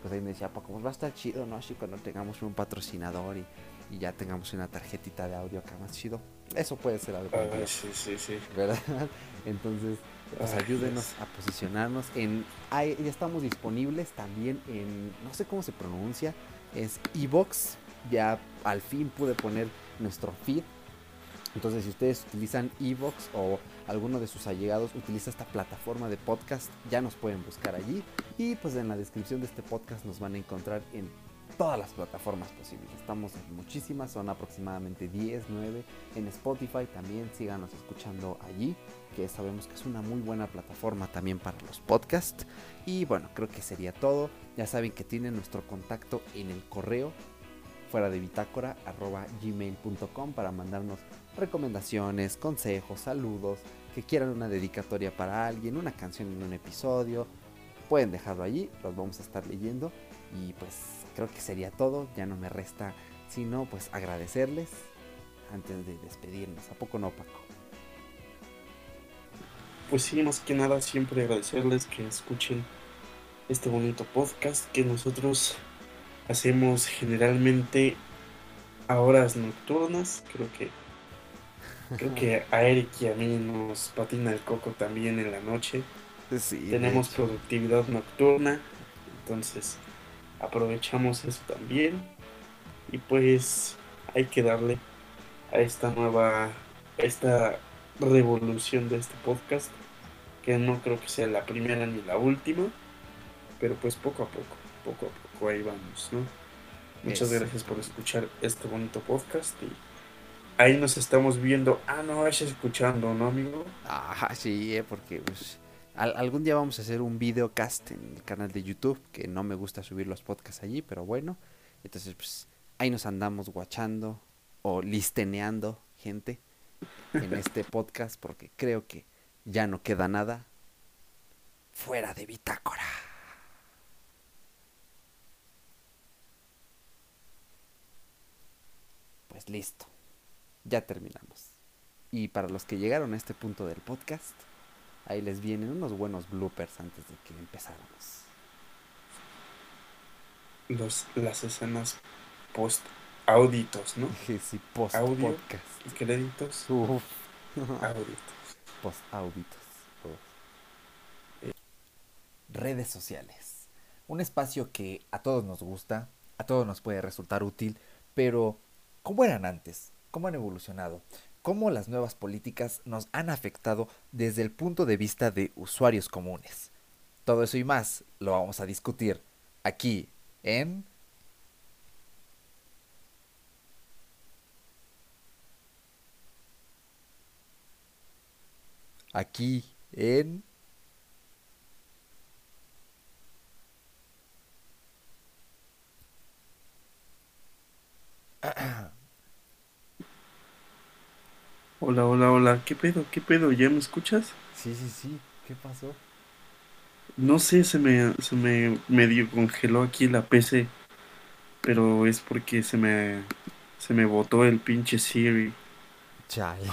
Pues ahí me decía, Paco, pues va a estar chido, ¿no? Así cuando tengamos un patrocinador y, y ya tengamos una tarjetita de audio acá más chido. Eso puede ser algo. Ah, sí, sí, sí. ¿verdad? [LAUGHS] Entonces, pues Ay, ayúdenos a posicionarnos en ahí ya estamos disponibles también en no sé cómo se pronuncia, es Evox. Ya al fin pude poner nuestro feed. Entonces, si ustedes utilizan Evox o alguno de sus allegados utiliza esta plataforma de podcast, ya nos pueden buscar allí y pues en la descripción de este podcast nos van a encontrar en todas las plataformas posibles. Estamos en muchísimas, son aproximadamente 10, 9. En Spotify también síganos escuchando allí, que sabemos que es una muy buena plataforma también para los podcasts. Y bueno, creo que sería todo. Ya saben que tienen nuestro contacto en el correo fuera de bitácora arroba gmail.com para mandarnos recomendaciones, consejos, saludos, que quieran una dedicatoria para alguien, una canción en un episodio. Pueden dejarlo allí, los vamos a estar leyendo. Y pues creo que sería todo. Ya no me resta sino pues agradecerles antes de despedirnos. ¿A poco no, Paco? Pues sí, más que nada siempre agradecerles que escuchen este bonito podcast que nosotros hacemos generalmente a horas nocturnas. Creo que creo que [LAUGHS] a Eric y a mí nos patina el coco también en la noche. Sí, Tenemos productividad nocturna, entonces aprovechamos eso también. Y pues hay que darle a esta nueva, a esta revolución de este podcast, que no creo que sea la primera ni la última, pero pues poco a poco, poco a poco ahí vamos, ¿no? Muchas gracias por escuchar este bonito podcast y ahí nos estamos viendo. Ah, no, es escuchando, ¿no, amigo? Ajá, sí, eh, porque pues, al- algún día vamos a hacer un videocast en el canal de YouTube, que no me gusta subir los podcasts allí, pero bueno. Entonces, pues ahí nos andamos guachando o listeneando gente en [LAUGHS] este podcast, porque creo que ya no queda nada fuera de bitácora. Pues listo, ya terminamos. Y para los que llegaron a este punto del podcast, ahí les vienen unos buenos bloopers antes de que empezáramos. Los, las escenas post auditos, ¿no? [LAUGHS] Sí, post Audio. podcast. Créditos Uf. [LAUGHS] auditos. post auditos. redes sociales. Un espacio que a todos nos gusta, a todos nos puede resultar útil, pero ¿cómo eran antes? ¿Cómo han evolucionado? ¿Cómo las nuevas políticas nos han afectado desde el punto de vista de usuarios comunes? Todo eso y más lo vamos a discutir aquí en... Aquí en... Hola, hola, hola. ¿Qué pedo? ¿Qué pedo? ¿Ya me escuchas? Sí, sí, sí. ¿Qué pasó? No sé, se me, se me medio congeló aquí la PC. Pero es porque se me, se me botó el pinche Siri. Chale.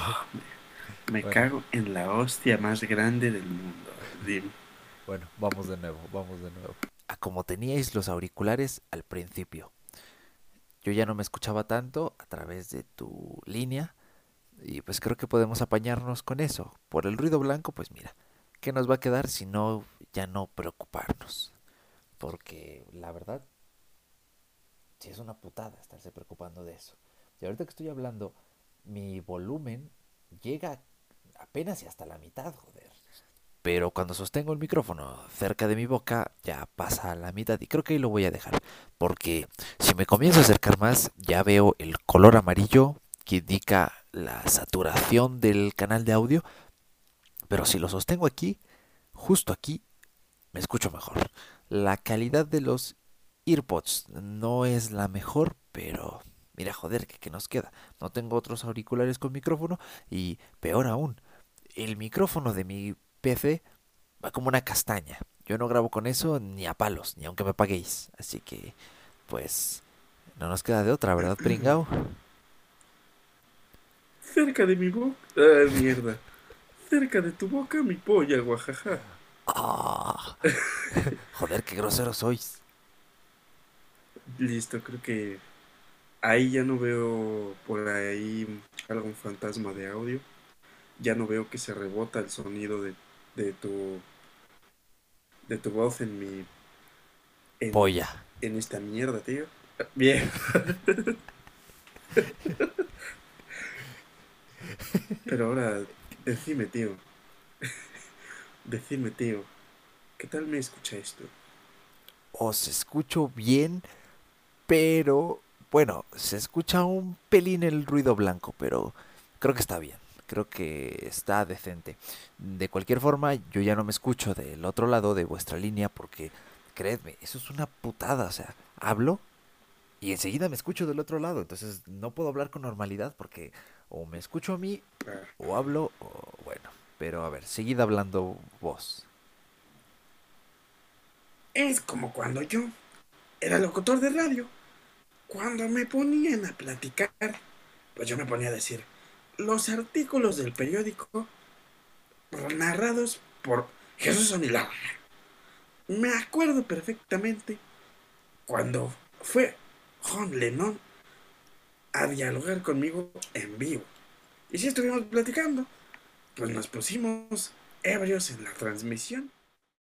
Me Bueno. cago en la hostia más grande del mundo. Dime. Bueno, vamos de nuevo, vamos de nuevo. A como teníais los auriculares al principio. Yo ya no me escuchaba tanto a través de tu línea. Y pues creo que podemos apañarnos con eso. Por el ruido blanco, pues mira, ¿qué nos va a quedar si no ya no preocuparnos? Porque la verdad, sí es una putada estarse preocupando de eso. Y ahorita que estoy hablando, mi volumen llega apenas y hasta la mitad, joder. Pero cuando sostengo el micrófono cerca de mi boca ya pasa a la mitad y creo que ahí lo voy a dejar. Porque si me comienzo a acercar más ya veo el color amarillo que indica la saturación del canal de audio. Pero si lo sostengo aquí, justo aquí, me escucho mejor. La calidad de los earpods no es la mejor, pero mira, joder, ¿qué, qué nos queda? No tengo otros auriculares con micrófono y peor aún, el micrófono de mi PC va como una castaña. Yo no grabo con eso ni a palos, ni aunque me paguéis. Así que, pues, no nos queda de otra, ¿verdad, pringao? Cerca de mi boca. Ah, mierda. Cerca de tu boca, mi polla, guajaja. Ah, [LAUGHS] joder, qué groseros sois. Listo, creo que ahí ya no veo por ahí algún fantasma de audio. Ya no veo que se rebota el sonido de, de tu de tu voz en mi en, Polla. en esta mierda, tío. Bien. [LAUGHS] Pero ahora decime, tío. [LAUGHS] Decime, tío. ¿Qué tal me escucha esto? Os escucho bien, pero bueno, se escucha un pelín el ruido blanco, pero creo que está bien. Creo que está decente. De cualquier forma, yo ya no me escucho del otro lado de vuestra línea porque, creedme, eso es una putada. O sea, hablo y enseguida me escucho del otro lado. Entonces no puedo hablar con normalidad porque o me escucho a mí Ah, o hablo o bueno. Pero a ver, seguid hablando vos. Es como cuando yo era locutor de radio. Cuando me ponían a platicar, pues yo me ponía a decir los artículos del periódico narrados por Jesús Onilaga. Me acuerdo perfectamente cuando fue John Lennon a dialogar conmigo en vivo. Y si estuvimos platicando, pues nos pusimos ebrios en la transmisión.